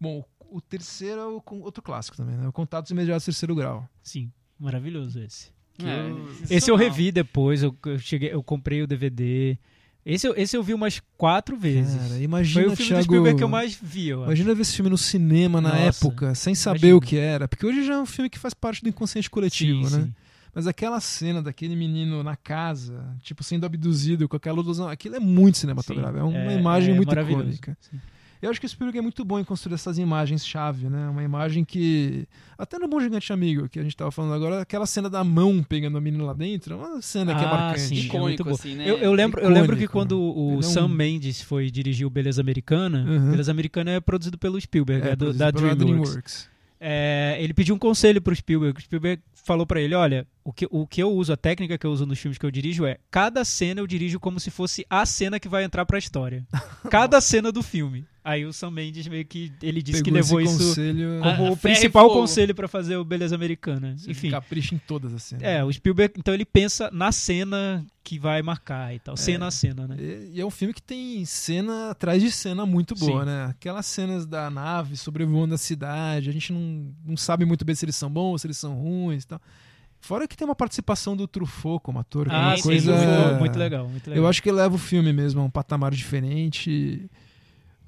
Bom, o, terceiro é o, outro clássico também, né? O Contatos Imediatos Terceiro Grau. Sim, maravilhoso esse. É, Esse eu revi depois, eu, eu cheguei, eu comprei o DVD. Esse, eu- esse eu vi umas quatro vezes. Cara, imagina, Foi o filme Thiago, do Spielberg que eu mais vi, eu. Imagina ver esse filme no cinema na Nossa, época, sem saber imagina. o que era. Porque hoje já é um filme que faz parte do inconsciente coletivo, sim, né? sim. Mas aquela cena daquele menino na casa, tipo, sendo abduzido com aquela ilusão, aquilo é muito cinematográfico. É uma É- imagem é muito icônica. Sim. Eu acho que o Spielberg é muito bom em construir essas imagens-chave, né? Uma imagem que. Até no Bom Gigante Amigo, que a gente tava falando agora, aquela cena da mão pegando o menino lá dentro, é uma cena que é Ah, marcante. sim. Icônico, é muito bom. assim, né? Eu, eu lembro, eu lembro que Icônico. quando o é um- Sam Mendes foi dirigir o Beleza Americana, Uhum. Beleza Americana é produzido pelo Spielberg, é, do, produzido da pela DreamWorks. É, ele pediu um conselho pro Spielberg. O Spielberg falou pra ele: olha, o que, o que eu uso, a técnica que eu uso nos filmes que eu dirijo é cada cena eu dirijo como se fosse a cena que vai entrar pra história. Cada cena do filme. Aí o Sam Mendes meio que ele disse que Pegou levou esse isso conselho, Ah, como a o e principal conselho pra fazer o Beleza Americana. Enfim. capricha em todas as cenas. É, o Spielberg, então ele pensa na cena que vai marcar e tal, cena a cena, né? E, e é um filme que tem cena atrás de cena muito boa, Sim. né? Aquelas cenas da nave sobrevoando a cidade, a gente não, não sabe muito bem se eles são bons, se eles são ruins e tal. Fora que tem uma participação do Truffaut como ator, que é Ah, uma sim, coisa... muito, muito legal, muito legal. Eu acho que leva o filme mesmo a um patamar diferente.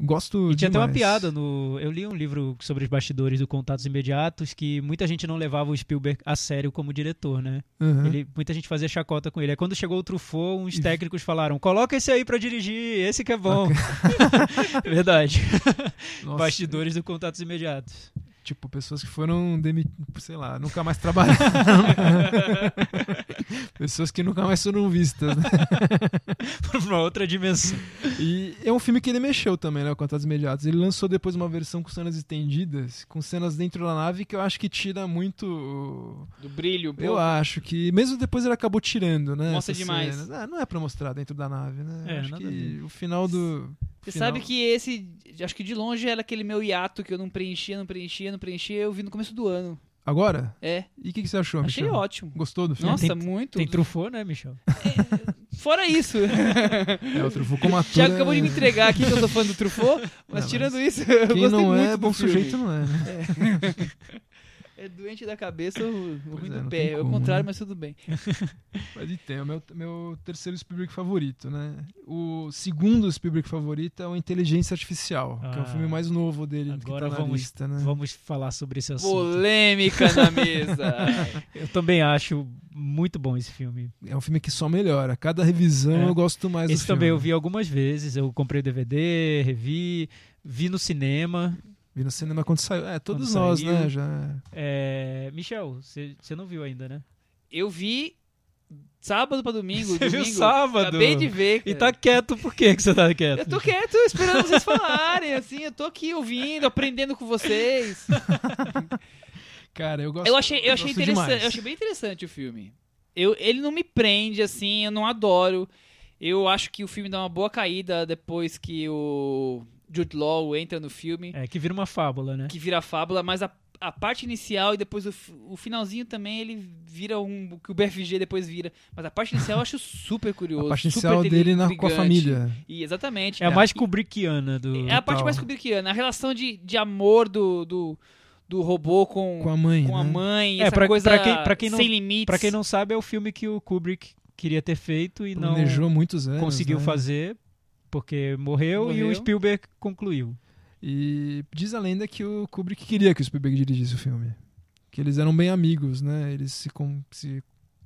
Gosto E tinha até uma piada no. Eu li um livro sobre os bastidores do Contatos Imediatos que muita gente não levava o Spielberg a sério como diretor, né? Uhum. Ele, muita gente fazia chacota com ele. Aí quando chegou o Truffaut, uns técnicos falaram: coloca esse aí pra dirigir, esse que é bom. Verdade. Nossa, Bastidores do Contatos Imediatos. Tipo, pessoas que foram demitidas, sei lá, nunca mais trabalharam. pessoas que nunca mais foram vistas, né? Pra uma outra dimensão. E é um filme que ele mexeu também, né? o Contatos Imediatos. Ele lançou depois uma versão com cenas estendidas, com cenas dentro da nave que eu acho que tira muito. Do brilho, pô. Eu acho que. Mesmo depois ele acabou tirando, né? Mostra demais. cenas. Ah, não é pra mostrar dentro da nave, né? É, acho que o final do. Você final- sabe que esse, acho que de longe era aquele meu hiato que eu não preenchia, não preenchia, não preenchia, eu vi no começo do ano. Agora? É, E o que, que você achou, achei Michel? ótimo. Gostou do filme? Nossa, Tem- muito. Tem Truffaut, né, Michel? Fora isso. É, o Truffaut como ator. Thiago é- acabou de me entregar aqui que eu sou fã do Truffaut, mas Não, tirando isso, eu Quem gostei não muito é do bom filme. sujeito, não é, né? É doente da cabeça ou ruim é, do pé. tem É o como, contrário, né? mas tudo bem. Pode ter, é o meu, meu terceiro Spielberg favorito, né? O segundo Spielberg favorito é o Inteligência Artificial, que é o Ah, filme mais novo dele agora que tá na vamos- lista, né? Vamos falar sobre esse assunto. Polêmica na mesa. Eu também acho muito bom esse filme. É um filme que só melhora. Cada revisão É. eu gosto mais Esse do filme. também eu vi algumas vezes. Eu comprei o DVD, revi, vi no cinema. Vi no cinema quando saiu. É, todos Quando nós, saiu. né? Já... É, Michel, você não viu ainda, né? Eu vi sábado pra domingo. Você viu domingo. sábado? Acabei de ver. E cara. tá quieto, por que você tá quieto? Eu tô quieto esperando vocês falarem, assim, eu tô aqui ouvindo, aprendendo com vocês. Cara, eu gosto Eu achei, eu achei gosto interessante, demais. eu achei bem interessante o filme. Eu, ele não me prende, assim, eu não adoro. Eu acho que o filme dá uma boa caída depois que o Jude Law entra no filme, É, que vira uma fábula, né? que vira fábula, mas a, a parte inicial e depois o, o finalzinho também, ele vira um, o que o BFG depois vira. Mas a parte inicial eu acho super curioso. A parte super inicial dele na, com a família. E, exatamente. É a mais kubrickiana do... É a parte Total. mais kubrickiana, a relação de, de amor do, do, do robô com, Com a mãe, com a né? mãe, É, essa pra- coisa pra quem- pra quem não- sem limites. Pra quem não sabe, é o filme que o Kubrick queria ter feito e não Planejou muitos anos. conseguiu né? fazer porque morreu, e Morreu. o Spielberg concluiu. E diz a lenda que o Kubrick queria que o Spielberg dirigisse o filme. Que eles eram bem amigos, né? Eles se, se,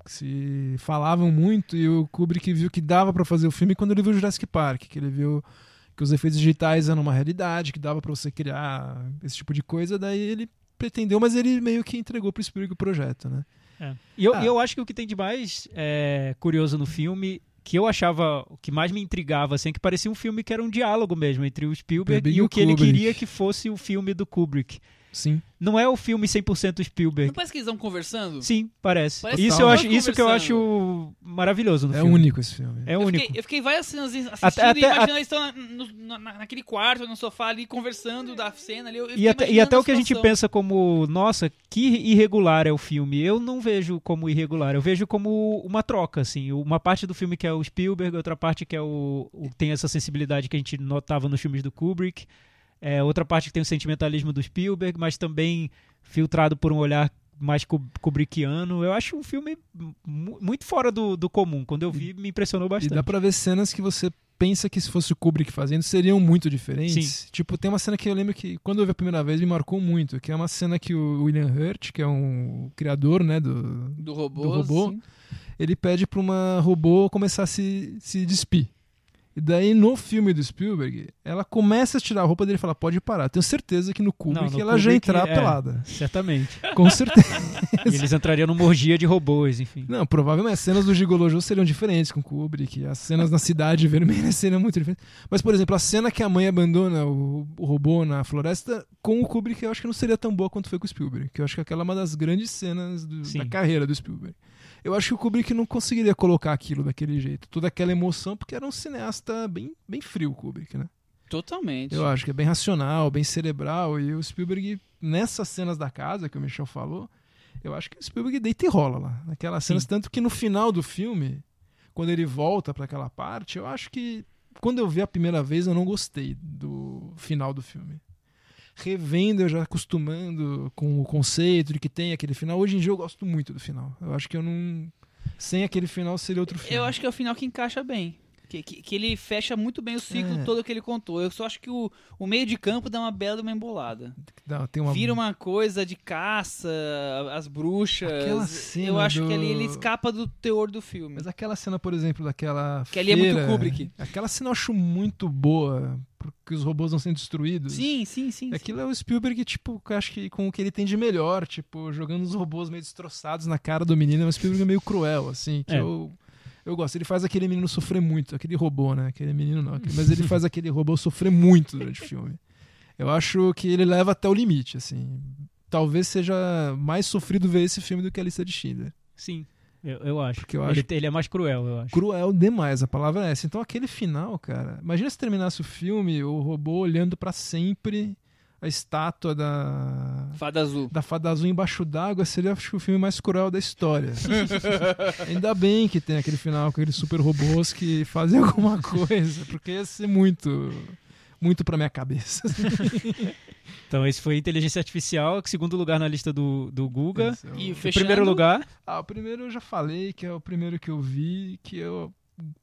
se falavam muito e o Kubrick viu que dava pra fazer o filme quando ele viu Jurassic Park, que ele viu que os efeitos digitais eram uma realidade, que dava pra você criar esse tipo de coisa, daí ele pretendeu, mas ele meio que entregou pro Spielberg o projeto, né? E eu, Ah. e eu acho que o que tem de mais é, curioso no filme, que eu achava, o que mais me intrigava, assim, é que parecia um filme que era um diálogo mesmo entre o Spielberg Spielberg e o que ele Kubrick. queria que fosse o filme do Kubrick. Sim. Não é o filme 100% Spielberg. Não parece que eles estão conversando? Sim, parece. Parece isso que eu acho, isso que eu acho maravilhoso no É filme. único esse filme. É eu, único. fiquei, eu fiquei várias cenas assistindo Até- e até- imaginando eles estão na- no- na- naquele quarto, no sofá ali, conversando da cena ali. Eu, eu E até, e até o que a gente pensa como, nossa, que irregular é o filme. Eu não vejo como irregular, eu vejo como uma troca, assim. Uma parte do filme que é o Spielberg, outra parte que é o, o- tem essa sensibilidade que a gente notava nos filmes do Kubrick. É, outra parte que tem o sentimentalismo do Spielberg, mas também filtrado por um olhar mais ku- kubrickiano. Eu acho um filme mu- muito fora do, do comum. Quando eu vi, me impressionou E bastante. dá pra ver cenas que você pensa que se fosse o Kubrick fazendo seriam muito diferentes. Sim. Tipo, tem uma cena que eu lembro que quando eu vi a primeira vez me marcou muito, que é uma cena que o William Hurt, que é um criador, né, do, Do robô. do robô. ele pede pra uma robô começar a se, se despir. E daí no filme do Spielberg, ela começa a tirar a roupa dele e fala: "Pode parar". Tenho certeza que no Kubrick no ela já Kubrick, entrar é. pelada. Certamente. Com certeza. e eles entrariam numa orgia de robôs, enfim. Não, provavelmente as cenas do Gigolojo seriam diferentes com o Kubrick, as cenas na cidade vermelha seriam muito diferentes. Mas, por exemplo, a cena que a mãe abandona o, o robô na floresta, com o Kubrick eu acho que não seria tão boa quanto foi com o Spielberg, que eu acho que aquela é uma das grandes cenas do- da carreira do Spielberg. Eu acho que o Kubrick não conseguiria colocar aquilo daquele jeito, toda aquela emoção, porque era um cineasta bem, bem frio, o Kubrick, né? Totalmente. Eu acho que é bem racional, bem cerebral, e o Spielberg, nessas cenas da casa que o Michel falou, eu acho que o Spielberg deita e rola lá. Naquelas cenas, tanto que no final do filme, quando ele volta para aquela parte, eu acho que quando eu vi a primeira vez eu não gostei do final do filme. Revendo, eu já acostumando com o conceito de que tem aquele final. Hoje em dia eu gosto muito do final. Eu acho que eu não. Sem aquele final seria outro filme. Eu acho que é o final que encaixa bem. Que, que, que ele fecha muito bem o ciclo É. todo que ele contou. Eu só acho que o, o meio de campo dá uma bela uma embolada. Tem uma... Vira uma coisa de caça, as bruxas. Aquela cena Eu acho do- que ali ele escapa do teor do filme. Mas aquela cena, por exemplo, daquela. Que ali é muito feira, Kubrick. Aquela cena eu acho muito boa, porque os robôs não sendo destruídos. Sim, sim, sim. sim. Aquilo é o Spielberg, tipo, acho que com o que ele tem de melhor, tipo, jogando os robôs meio destroçados na cara do menino, mas o Spielberg é meio cruel, assim, que É. eu. Eu gosto, ele faz aquele menino sofrer muito, aquele robô, né? Aquele menino não, mas ele faz aquele robô sofrer muito durante o filme. Eu acho que ele leva até o limite, assim. Talvez seja mais sofrido ver esse filme do que a lista de Schindler. Sim, eu, eu acho. Porque eu ele, acho- ele é mais cruel, eu acho. cruel demais, a palavra é essa. Então aquele final, cara, imagina se terminasse o filme, o robô olhando pra sempre a estátua da Fada azul. da fada azul embaixo d'água, seria acho que o filme mais cruel da história. Ainda bem que tem aquele final com aqueles super robôs que fazem alguma coisa, porque ia ser muito muito pra minha cabeça. Então esse foi Inteligência Artificial, que segundo lugar na lista do, do Guga. É o- E fechando, primeiro lugar, Ah, o primeiro eu já falei, que é o primeiro que eu vi, que eu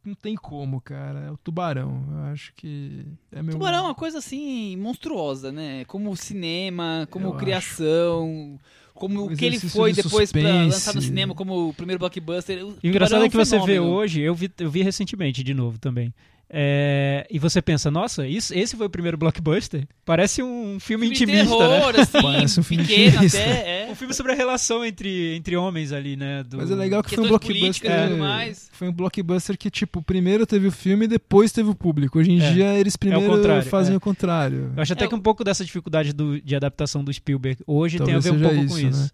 não tem como, cara. É o Tubarão. Eu acho que é meu Tubarão é uma coisa assim monstruosa, né? Como cinema, como Eu criação, como Um o que ele foi de depois pra lançar no cinema como o primeiro blockbuster. O engraçado Tubarão é que você vê hoje, eu vi, eu vi recentemente de novo também. É, e você pensa, nossa, isso, esse foi o primeiro blockbuster? Parece um filme, intimista, terror, né? assim, Parece um filme pequeno intimista. até, é. Um filme sobre a relação entre, entre homens ali, né? do- Mas é legal que foi um blockbuster. e é, mais. Foi um blockbuster que, tipo, primeiro teve o filme e depois teve o público. Hoje em É. dia eles primeiro contrário, fazem é. o contrário. Eu acho até É, que um pouco dessa dificuldade do- de adaptação do Spielberg hoje tem a ver um pouco com isso, isso.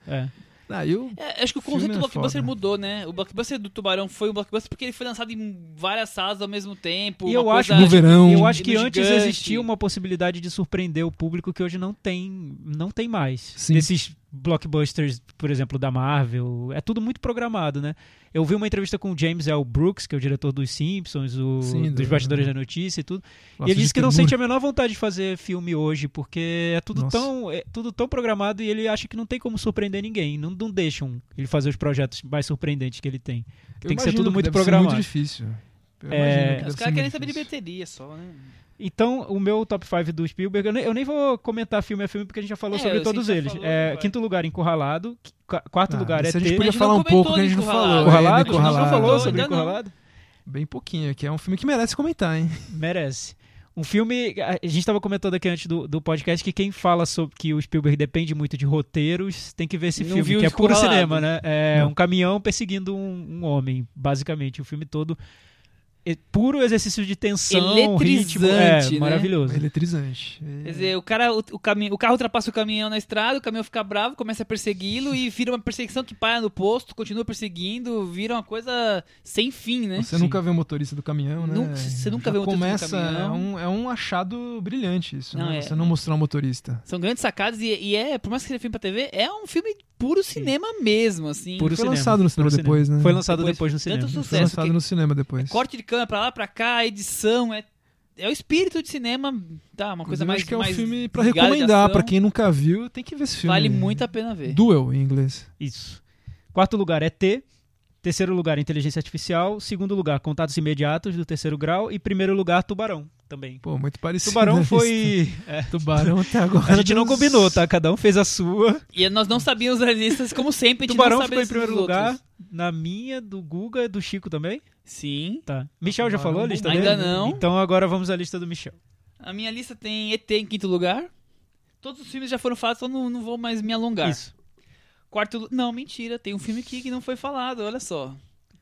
Ah, eu, É, acho que o conceito do é blockbuster foda. mudou, né? O blockbuster do Tubarão foi um blockbuster porque ele foi lançado em várias salas ao mesmo tempo. E uma eu acho, No verão. eu acho que gigante. antes existia uma possibilidade de surpreender o público que hoje não tem, não tem mais. Sim. Desses blockbusters, por exemplo, da Marvel, é tudo muito programado, né? Eu vi uma entrevista com o James L. Brooks, que é o diretor dos Simpsons, o, Sim, dos do- Bastidores da Notícia e tudo. Laços e ele disse que não sente a menor vontade de fazer filme hoje, porque é tudo, Nossa. tão, é tudo tão programado e ele acha que não tem como surpreender ninguém. Não, não deixam ele fazer os projetos mais surpreendentes que ele tem. Eu tem que ser tudo muito deve ser programado. muito difícil. Eu É, imagino que Os caras querem muito saber de bilheteria só, né? Então, o meu top 5 do Spielberg, eu nem, eu nem vou comentar filme a filme porque a gente já falou É, sobre todos já eles. falou, É, quinto lugar, Encurralado. Qu- Quarto Ah, lugar é a gente T. podia A gente falar um pouco que a comentou gente não falou. Encurralado. Encurralado? É, A gente não falou sobre. Encurralado? Bem pouquinho, que é um filme que merece comentar, hein? Merece. Um filme. A gente estava comentando aqui antes do, do podcast que quem fala sobre que o Spielberg depende muito de roteiros tem que ver esse Não filme, que é puro cinema, né? É Não. um caminhão perseguindo um, um homem, basicamente. O filme todo. É puro exercício de tensão, ritmo. É, Eletrizante, né? maravilhoso. Eletrizante. Quer dizer, o, cara, o, o, cami- o carro ultrapassa o caminhão na estrada, o caminhão fica bravo, começa a persegui-lo e vira uma perseguição que para no posto, continua perseguindo, vira uma coisa sem fim, né? Você Sim. nunca vê o motorista do caminhão, né? Nunca- você nunca Já vê o motorista do começa, caminhão. É um, é um achado brilhante isso, Não, né? é- Você não mostrar o motorista. São grandes sacadas e, e é, por mais que seja filme pra TV, é um filme puro cinema mesmo, assim. Puro Foi cinema. lançado no cinema Puro depois, né? Foi lançado Depois, depois, no cinema. tanto Foi sucesso lançado que- no cinema depois. Corte de câmera pra lá, pra cá, a edição, é, é o espírito de cinema, tá, uma coisa mais acho que é um filme de recomendar, pra quem nunca viu, tem que ver esse filme. Vale muito a pena ver. Duel, em inglês. Isso. Quarto lugar é T. Terceiro lugar, Inteligência Artificial. Segundo lugar, Contatos Imediatos, do terceiro grau. E primeiro lugar, Tubarão, também. Pô, muito parecido. Tubarão né? foi... é. Tubarão até agora. A gente não combinou, tá? Cada um fez a sua. E nós não sabíamos as listas, como sempre, a gente Tubarão não sabe ficou em primeiro lugar. outros. Na minha, do Guga, do Chico também. Sim. Tá. Michel já falou a lista Ainda dele? não. Então agora vamos à lista do Michel. A minha lista tem ET em quinto lugar. Todos os filmes já foram falados, então não, não vou mais me alongar. Isso. Quarto Não, mentira, tem um filme aqui que não foi falado, olha só.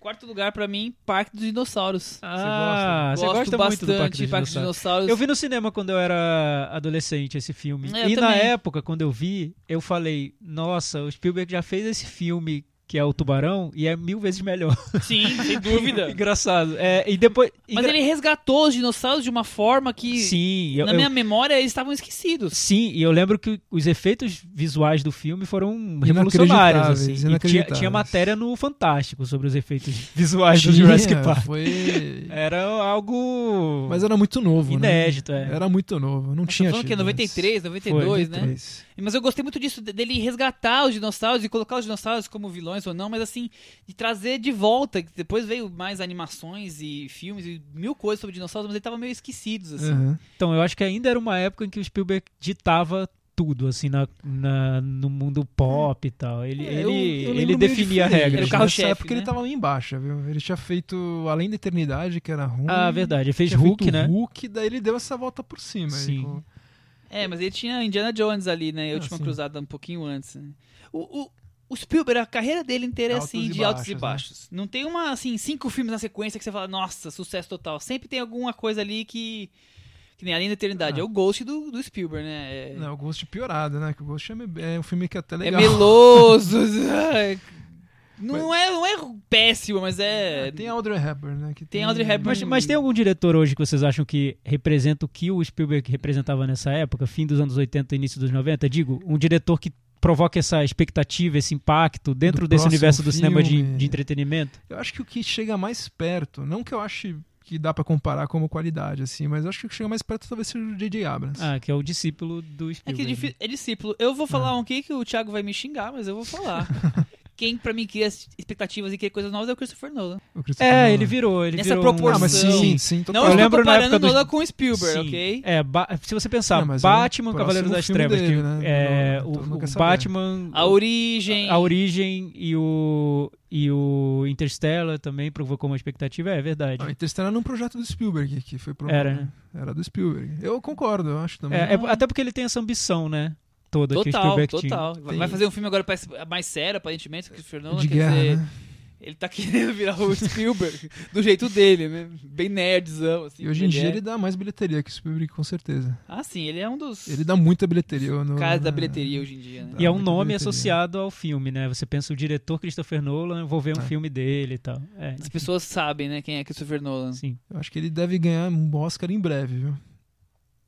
Quarto lugar pra mim, Parque dos Dinossauros. Ah, você Gosto gosta muito do Parque dos Parque dos Dinossauros. Eu vi no cinema quando eu era adolescente esse filme. É, e na também. época, quando eu vi, eu falei: Nossa, o Spielberg já fez esse filme que é o Tubarão e é mil vezes melhor. Sim, sem dúvida. Engraçado. É, e depois. Mas engra- ele resgatou os dinossauros de uma forma que, Sim, eu, na eu- minha memória, eles estavam esquecidos. Sim, e eu lembro que os efeitos visuais do filme foram revolucionários. Assim. E tinha, tinha matéria no Fantástico sobre os efeitos visuais do Jurassic Park. Foi... Era algo Mas era muito novo, inédito. né? É. Era muito novo, não Nós tinha falando que é tido 93, 92, né? antes. Mas eu gostei muito disso, de- dele resgatar os dinossauros e colocar os dinossauros como vilões ou não, mas assim, de trazer de volta. que Depois veio mais animações e filmes e mil coisas sobre dinossauros, mas eles estavam meio esquecidos, assim. Aham. Então, eu acho que ainda era uma época em que o Spielberg ditava tudo, assim, na, na- no mundo pop e tal. Ele, É, eu- ele, eu ele lembro meio definia diferente. regras. Era o né? carro-chefe, né? ele tava meio embaixo, viu? Ele tinha feito Além da Eternidade, que era ruim. Ah, verdade. Ele fez tinha Hulk, feito né? Hulk, daí ele deu essa volta por cima. Sim. com- É, mas ele tinha Indiana Jones ali, né? A Ah, última sim. cruzada um pouquinho antes. né? O, o, o Spielberg, a carreira dele inteira é Altos assim, e de altos e baixos, né? baixos. Não tem uma, assim, cinco filmes na sequência que você fala, nossa, sucesso total. Sempre tem alguma coisa ali que. Que nem Além da Eternidade. Ah. É o Ghost do, do Spielberg, né? É, Não, o Ghost piorado, né? Que o Ghost é, é um filme que é até é legal. meloso. ai, não, é, não é péssimo, mas é. É, tem Audrey Hepburn, né? Que Tem Audrey Hepburn. Mas, mas tem algum diretor hoje que vocês acham que representa o que o Spielberg representava nessa época, fim dos anos 80 e início dos 90? Digo, um diretor que provoca essa expectativa, esse impacto dentro Do desse universo do cinema de, de entretenimento? Eu acho que o que chega mais perto, não que eu ache que dá pra comparar como qualidade, assim, mas eu acho que o que chega mais perto talvez seja o J.J. Abrams. Ah, que é o discípulo do É que é, Spielberg. é discípulo. Eu vou falar um aqui que o Thiago vai me xingar, mas eu vou falar. quem pra mim cria expectativas e cria coisas novas é o Christopher Nolan. O Christopher É, Nolan. ele virou, ele Nessa virou proporção. Ah, mas Sim. sim, sim, total. Não Eu lembro na comparando época dos- Nolan com Spielberg, Sim. ok? É, ba- se você pensar, Não, é Batman, Cavaleiro próximo das Trevas, dele, que né? é Não, o, o. Batman, A origem. a origem e o e o Interstellar também provocou uma expectativa, é verdade. Não, Interstellar era um projeto do Spielberg, que foi pro... Era, né? Era do Spielberg. Eu concordo, eu acho também. É, é- até porque ele tem essa ambição, né? Toda que o Total, Spielberg total. Tem- Vai fazer um filme agora mais sério, aparentemente, que o Nolan. de quer guerra, dizer, né? Ele tá querendo virar o Spielberg do jeito dele, né? Bem nerdzão, assim. E hoje em dia é. ele dá mais bilheteria que o Spielberg, com certeza. Ah, sim, ele é um dos Ele dá muita bilheteria. No, caras da bilheteria hoje em dia, né? E é um nome bilheteria. associado ao filme, né? Você pensa o diretor Christopher Nolan, eu vou ver um É. filme dele e tal. É, As pessoas sabem, né, quem é Christopher Nolan. sim. Eu acho que ele deve ganhar um Oscar em breve, viu?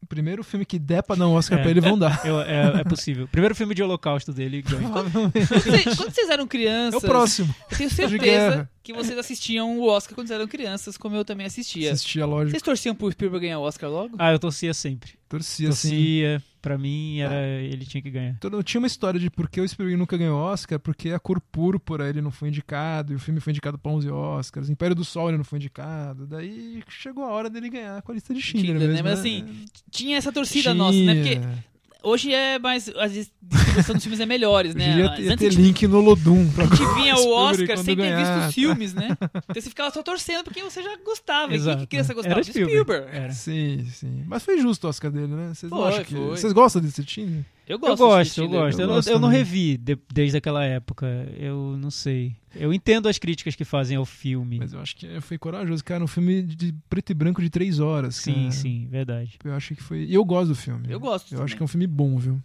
O primeiro filme que der pra dar um Oscar É. pra ele vão dar. Eu- é, é possível. Primeiro filme de holocausto dele ganha. Quando vocês, quando vocês eram É crianças, o próximo. eu tenho certeza que vocês assistiam o Oscar quando vocês eram crianças, como eu também assistia. Assistia, lógico. Vocês torciam pro Spielberg ganhar o Oscar logo? Ah, eu torcia sempre. Torcia. Torcia, pra mim, era ele tinha que ganhar. Então, tinha uma história de por que o Spielberg nunca ganhou Oscar, porque a cor púrpura ele não foi indicado, e o filme foi indicado pra 11 Oscars, Império do Sol ele não foi indicado, daí chegou a hora dele ganhar com a lista de Schindler, Schindler, né? mesmo, Mas assim, Tinha essa torcida nossa, né? Porque Tinha. Hoje é mais. A distribuição dos filmes é melhores, né? Devia Mas ter, ter gente- link no Lodum pra a gente vinha o Oscar sem ter ganhar, visto tá? os filmes, né? Então você ficava só torcendo porque você já gostava. E Exato. que criança gostava? Era De Spielberg. Spielberg. Era. Sim, sim. Mas foi justo o Oscar dele, né? Vocês não Foi, acham que... foi. Vocês gostam desse time? Eu Eu gosto. gosto, de eu gosto. Eu, Eu não- gosto eu não revi de- desde aquela época. Eu não sei. Eu entendo as críticas que fazem ao filme. Mas eu acho que foi corajoso, cara. Um filme de preto e branco de três horas. Sim, cara. sim, verdade. Eu acho que foi. E eu gosto do filme. Eu gosto Eu também. acho que é um filme bom, viu?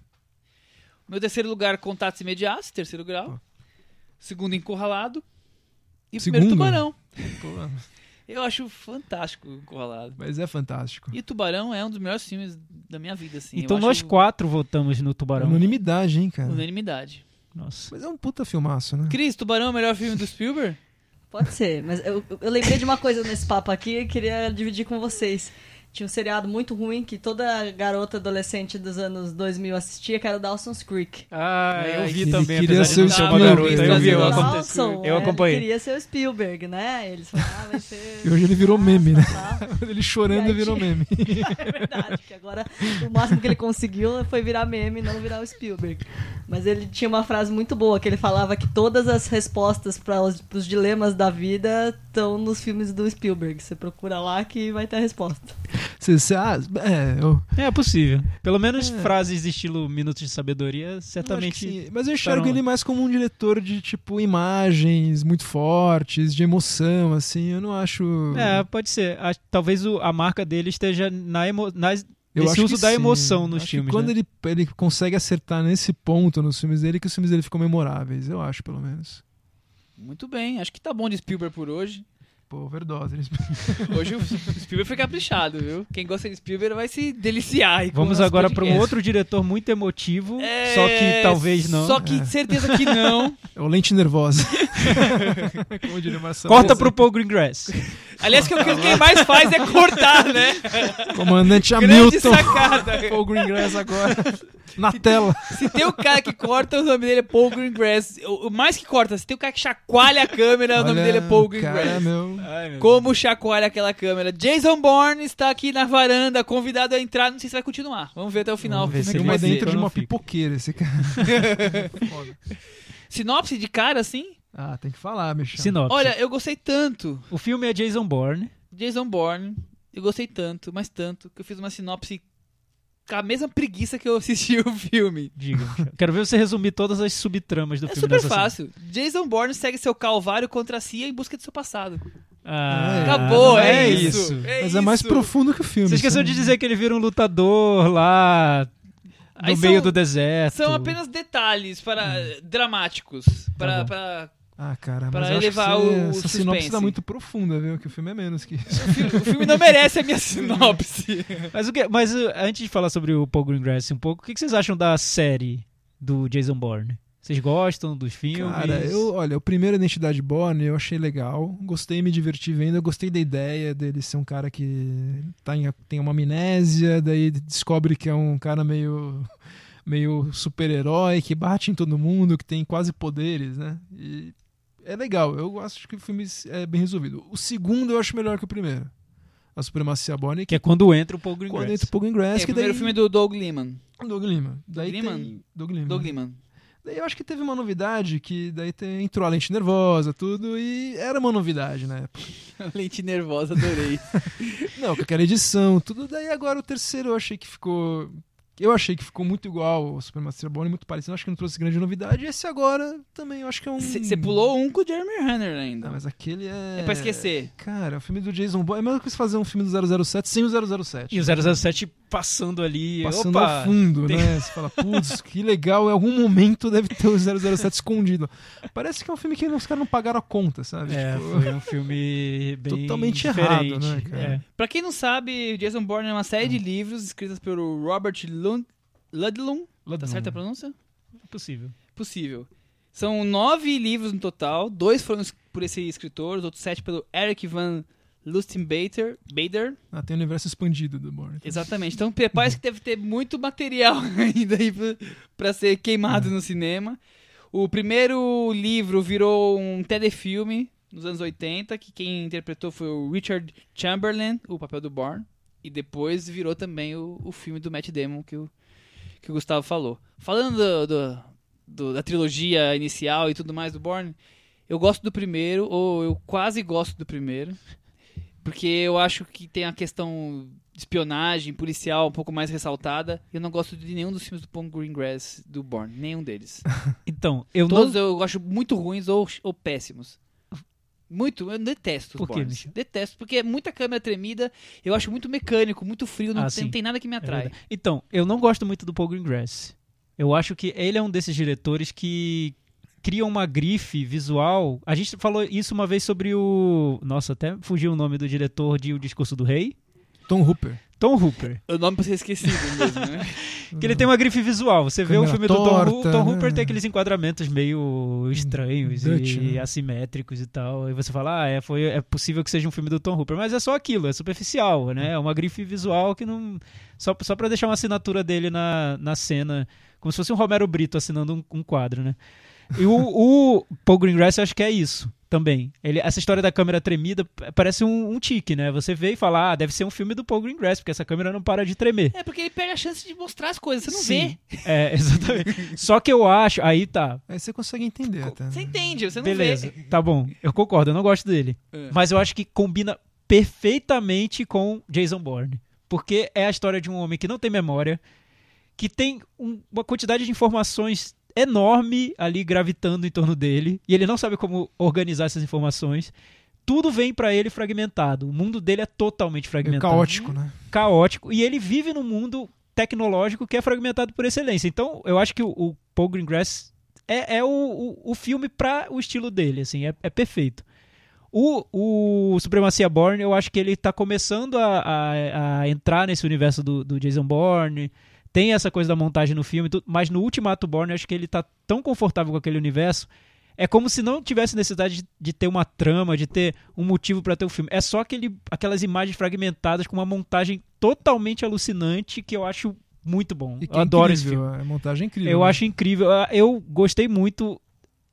Meu terceiro lugar, Contatos Imediatos, terceiro grau. Segundo, Encurralado. E o primeiro, Segundo? Tubarão. Pô, Eu acho fantástico o Encurralado. mas é fantástico. E Tubarão é um dos melhores filmes da minha vida, assim. então Eu nós acho quatro votamos no Tubarão. Unanimidade, hein, cara. Unanimidade. Nossa. Mas é um puta filmaço, né? Cris, Tubarão é o melhor filme do Spielberg? Pode ser, mas eu, eu lembrei de uma coisa nesse papo aqui e queria dividir com vocês. Tinha um seriado muito ruim que toda garota adolescente dos anos 2000 assistia, que era o Dawson's Creek. Ah, eu vi Ele também, queria apesar ser de o não ser uma Spielberg, garota. Eu vi, eu, Dawson, eu é, acompanhei. Ele queria ser o Spielberg, né? Eles falaram, ah, vai ser... E hoje ele virou meme, né? Tá. Ele chorando E aí virou meme. É verdade, que agora o máximo que ele conseguiu foi virar meme e não virar o Spielberg. Mas ele tinha uma frase muito boa, que ele falava que todas as respostas para os pros dilemas da vida estão nos filmes do Spielberg. Você procura lá que vai ter a resposta. Você, você- ah, é, eu, É possível. Pelo menos É. frases estilo Minutos de Sabedoria, eu certamente. sim. Mas eu enxergo ele mais como um diretor de, tipo, imagens muito fortes, de emoção, assim. Eu não acho. É, pode ser. Talvez a marca dele esteja na emo, nas, Eu esse acho uso que da sim. emoção nos Acho filmes. quando né? ele, ele consegue acertar nesse ponto nos filmes dele, que os filmes dele ficam memoráveis. Eu acho, pelo menos. Muito bem, acho que tá bom de Spielberg por hoje. Pô, overdose. eles- Hoje o Spielberg foi caprichado, viu? Quem gosta de Spielberg vai se deliciar. Vamos agora para um outro diretor muito emotivo, É, só que talvez não. Só que É. certeza que não. É o lente nervosa. Como diria Marcelo. Corta pro Paul Greengrass. Aliás, que o que quem mais faz é cortar, né? Comandante Grande Hamilton. sacada. Paul Greengrass agora. Na tela. Se tem o cara que corta, o nome dele é Paul Greengrass. O, o mais que corta, se tem o cara que chacoalha a câmera, o nome Olha, dele é Paul Cara, Greengrass. Como chacoalha aquela câmera. Jason Bourne está aqui na varanda, convidado a entrar. Não sei se vai continuar. Vamos ver até o final. Vamos ver é se que ele vai dentro ser. de Eu uma pipoqueira esse cara. Sinopse de cara, assim? Ah, tem que falar, Michel. Sinopse. Olha, eu gostei tanto. O filme é Jason Bourne. Jason Bourne. Eu gostei tanto, mas tanto, que eu fiz uma sinopse com a mesma preguiça que eu assisti o filme. Diga. Michel. Quero ver você resumir todas as subtramas do É filme. super dessa fácil. Jason Bourne segue seu calvário contra a CIA em busca de seu passado. Ah, Acabou, é, é isso. Mas é mais isso. profundo que o filme. Você esqueceu sabe? de dizer que ele vira um lutador lá no Aí meio são- do deserto. São apenas detalhes para dramáticos, para, bom. para Ah, cara, Pra mas elevar que você, o essa sinopse suspense. tá muito profunda, viu? Que o filme é menos que isso. o, filme, o filme não merece a minha sinopse. Mas, o que, mas uh, antes de falar sobre o Paul Greengrass um pouco, o que que vocês acham da série do Jason Bourne? Vocês gostam dos filmes? Cara, eu, olha, o primeiro Identidade Born eu achei legal. Gostei, me diverti vendo. Eu gostei da ideia dele ser um cara que tá em- tem uma amnésia, daí descobre que é um cara meio meio super-herói, que bate em todo mundo, que tem quase poderes, né? E é legal, eu acho que o filme é bem resolvido. O segundo eu acho melhor que o primeiro. A Supremacia Borne, Que é quando entra o Paul quando Greengrass. entra o Paul Greengrass, É, o que primeiro daí... filme do Doug Liman. Doug Liman. Daí Liman? tem... Doug Liman. Doug Liman. Daí eu acho que teve uma novidade, que daí tem- entrou a lente nervosa, tudo, e era uma novidade na época. Lente nervosa, adorei. Não, com aquela edição, tudo. Daí agora o terceiro eu achei que ficou. Eu achei que ficou muito igual ao Supremacia Borne, muito parecido. Eu acho que não trouxe grande novidade. E esse agora também eu acho que é um. Você pulou um com o Jeremy Renner ainda. Não, mas aquele é. É pra esquecer. Cara, o filme do Jason Bourne. É melhor que você fazer um filme do 007 sem o 007. E o 007 passando ali. Passando opa, ao fundo, tem- né? Você fala, putz, que legal, em algum momento deve ter o 007 escondido. Parece que é um filme que os caras não pagaram a conta, sabe? É, Tipo, foi um filme bem Totalmente errado, né, cara? É. Pra quem não sabe, Jason Bourne é uma série de livros escritas pelo Robert Lund Ludlum. Tá Ludlum. certa a pronúncia? É possível. Possível. São nove livros no total. Dois foram por esse escritor, os outros sete pelo Eric Van Lustenbader. Bader. Ah, tem o universo expandido do Bourne. Exatamente. Então, prepare-se que deve ter muito material ainda aí pra, pra ser queimado no cinema. O primeiro livro virou um telefilme nos anos 80, que quem interpretou foi o Richard Chamberlain, o papel do Bourne. E depois virou também o, o filme do Matt Damon que o, que o Gustavo falou. Falando do- do- do- da trilogia inicial e tudo mais do Bourne, eu gosto do primeiro, ou eu quase gosto do primeiro. Porque eu acho que tem a questão de espionagem policial um pouco mais ressaltada. Eu não gosto de nenhum dos filmes do Paul Greengrass do Bourne, nenhum deles. Então, eu Todos não. eu acho muito ruins ou, ou péssimos. Muito, eu detesto os Por. Michel? Detesto, porque é muita câmera tremida, eu acho muito mecânico, muito frio, não, Ah, tem, sim. não tem nada que me É atrai. verdade. então, eu não gosto muito do Paul Greengrass. Eu acho que ele é um desses diretores que criam uma grife visual. A gente falou isso uma vez sobre o. Nossa, até fugiu o nome do diretor de O Discurso do Rei. Tom Hooper. Tom Hooper. o nome pra ser esquecido mesmo, né? Que ele tem uma grife visual. Você vê o Câmera filme do Tom, torta, Hu- Tom né? Hooper tem aqueles enquadramentos meio estranhos Dutch, e né? assimétricos e tal. E você fala, ah, é, foi, é possível que seja um filme do Tom Hooper. Mas é só aquilo, é superficial, né? É uma grife visual que não. Só, só pra deixar uma assinatura dele na, na cena, como se fosse um Romero Brito assinando um, um quadro, né? E o, o Paul Greengrass eu acho que é isso também. Ele, essa história da câmera tremida parece um, um tique, né? Você vê e fala, ah, deve ser um filme do Paul Greengrass, porque essa câmera não para de tremer. É porque ele pega a chance de mostrar as coisas, você não Sim, vê. É, exatamente. Só que eu acho. Aí tá. Aí você consegue entender até. Você entende, você não Beleza, vê. tá bom. Eu concordo, eu não gosto dele. É. Mas eu acho que combina perfeitamente com Jason Bourne. Porque é a história de um homem que não tem memória, que tem um- uma quantidade de informações enorme ali gravitando em torno dele, e ele não sabe como organizar essas informações. Tudo vem pra ele fragmentado. O mundo dele é totalmente Meio fragmentado caótico, né? caótico e ele vive num mundo tecnológico que é fragmentado por excelência. Então, eu acho que o, o Paul Greengrass é, é o, o, o filme para o estilo dele, assim, é, é perfeito. O, o Supremacia Born, eu acho que ele tá começando a, a, a entrar nesse universo do, do Jason Bourne. Tem essa coisa da montagem no filme, mas no Ultimato Born, eu acho que ele tá tão confortável com aquele universo. É como se não tivesse necessidade de, de ter uma trama, de ter um motivo para ter o filme. É só aquele, aquelas imagens fragmentadas com uma montagem totalmente alucinante que eu acho muito bom. Que eu é adoro esse incrível, filme. A montagem é incrível. Eu né? acho incrível. Eu gostei muito.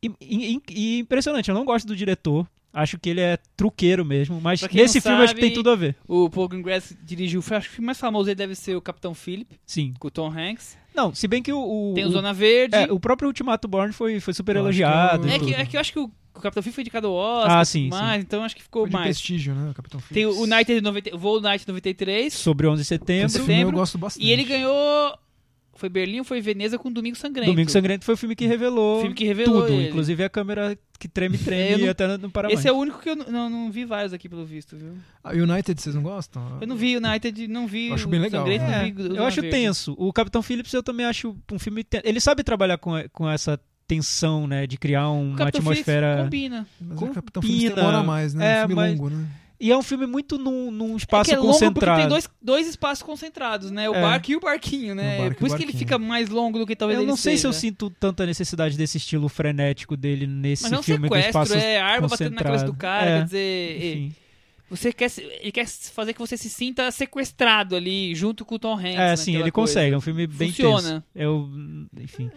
E, e- e impressionante. Eu não gosto do diretor. Acho que ele é truqueiro mesmo. Mas nesse filme acho que tem tudo a ver. O Paul Greengrass dirigiu, acho que o filme mais famoso dele deve ser o Capitão Philip, Sim. com o Tom Hanks. Não, se bem que o. o Tem o Zona Verde. é, o próprio Ultimato Born foi, foi super Eu acho que elogiado. é É que, é que eu acho que o, o Capitão Philip foi indicado ao Oscar, Ah, sim, mais, então acho que ficou Foi de mais. prestígio, né? O Capitão Tem o Phillips. United 90, o Voo Night 93, Sobre 11 de Esse setembro. filme eu gosto bastante. e ele ganhou. Foi Berlim ou foi Veneza com Domingo Sangrento? Domingo Sangrento foi o filme que revelou, filme que revelou tudo. ele. Inclusive a câmera que treme, treme não- e até não para mais. Esse é o único que eu não, não, vi vários aqui, pelo visto, viu? Ah, United, vocês não gostam? Eu não vi United, não vi Eu acho bem legal, Sangrento, né? É, vi eu acho Verde. tenso. O Capitão Phillips eu também acho um filme tenso. Ele sabe trabalhar com, com essa tensão, né? De criar O uma Capitão Phillips atmosfera. combina. Mas Combina. o Capitão Phillips demora mais, né? É, É um filme mas- longo, né? E é um filme muito num, num É espaço que é longo porque concentrado. tem dois, dois espaços concentrados, né? O É. barco e o barquinho, né? Barco Por isso que ele fica mais longo do que talvez eu ele não sei se eu seja. sinto tanta necessidade desse estilo frenético dele nesse Mas é um filme do sequestro, espaço é arma batendo na cabeça do concentrado. cara, É, quer dizer... Enfim. Você quer, ele quer fazer que você se sinta sequestrado ali, junto com o Tom Hanks. É, sim, naquela ele coisa. consegue. É um filme bem Funciona. tenso. Eu, enfim.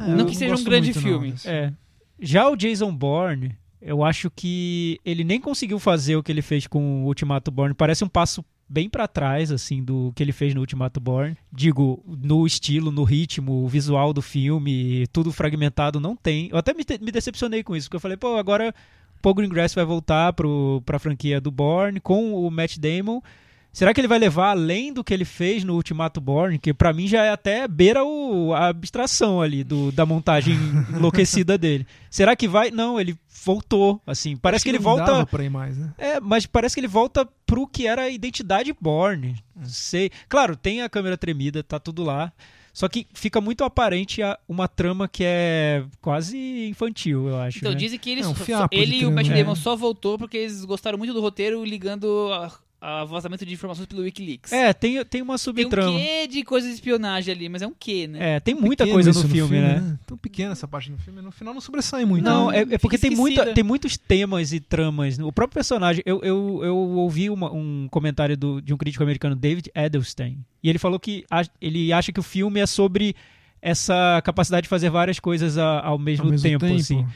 É, Não eu que seja um grande muito, não, filme. É. Já o Jason Bourne, eu acho que ele nem conseguiu fazer o que ele fez com o Ultimato Bourne. Parece um passo bem pra trás, assim, do que ele fez no Ultimato Bourne. Digo, no estilo, no ritmo, o visual do filme, tudo fragmentado, não tem. Eu até me, me decepcionei com isso, porque eu falei, pô, agora Paul Greengrass vai voltar pro, pra franquia do Bourne com o Matt Damon. Será que ele vai levar além do que ele fez no Ultimato Bourne? Que pra mim já é até beira o, a abstração ali do, da montagem enlouquecida dele. Será que vai? Não, ele voltou, assim. Parece Acho que ele não volta. dava pra ir mais, né? É, mas parece que ele volta pro que era a identidade Bourne. Não sei. Claro, tem a câmera tremida, tá tudo lá. Só que fica muito aparente a- uma trama que é quase infantil, eu acho. Então, né? dizem que eles, É um ele e o Matt? Damon só voltou porque eles gostaram muito do roteiro ligando a, a vazamento de informações pelo Wikileaks. É, tem, tem uma Tem um subtrama. quê de coisa de espionagem ali, mas é um quê, né? É, tem muita Pequeno coisa isso no filme, né? Tão pequena essa parte do filme. No final não sobressai muito. Não, né? é, é porque tem, muita, tem muitos temas e tramas. O próprio personagem, eu, eu, eu ouvi uma- um comentário do- de um crítico americano, David Edelstein, e ele falou que a- ele acha que o filme é sobre essa capacidade de fazer várias coisas a- ao mesmo, Ao mesmo tempo, assim.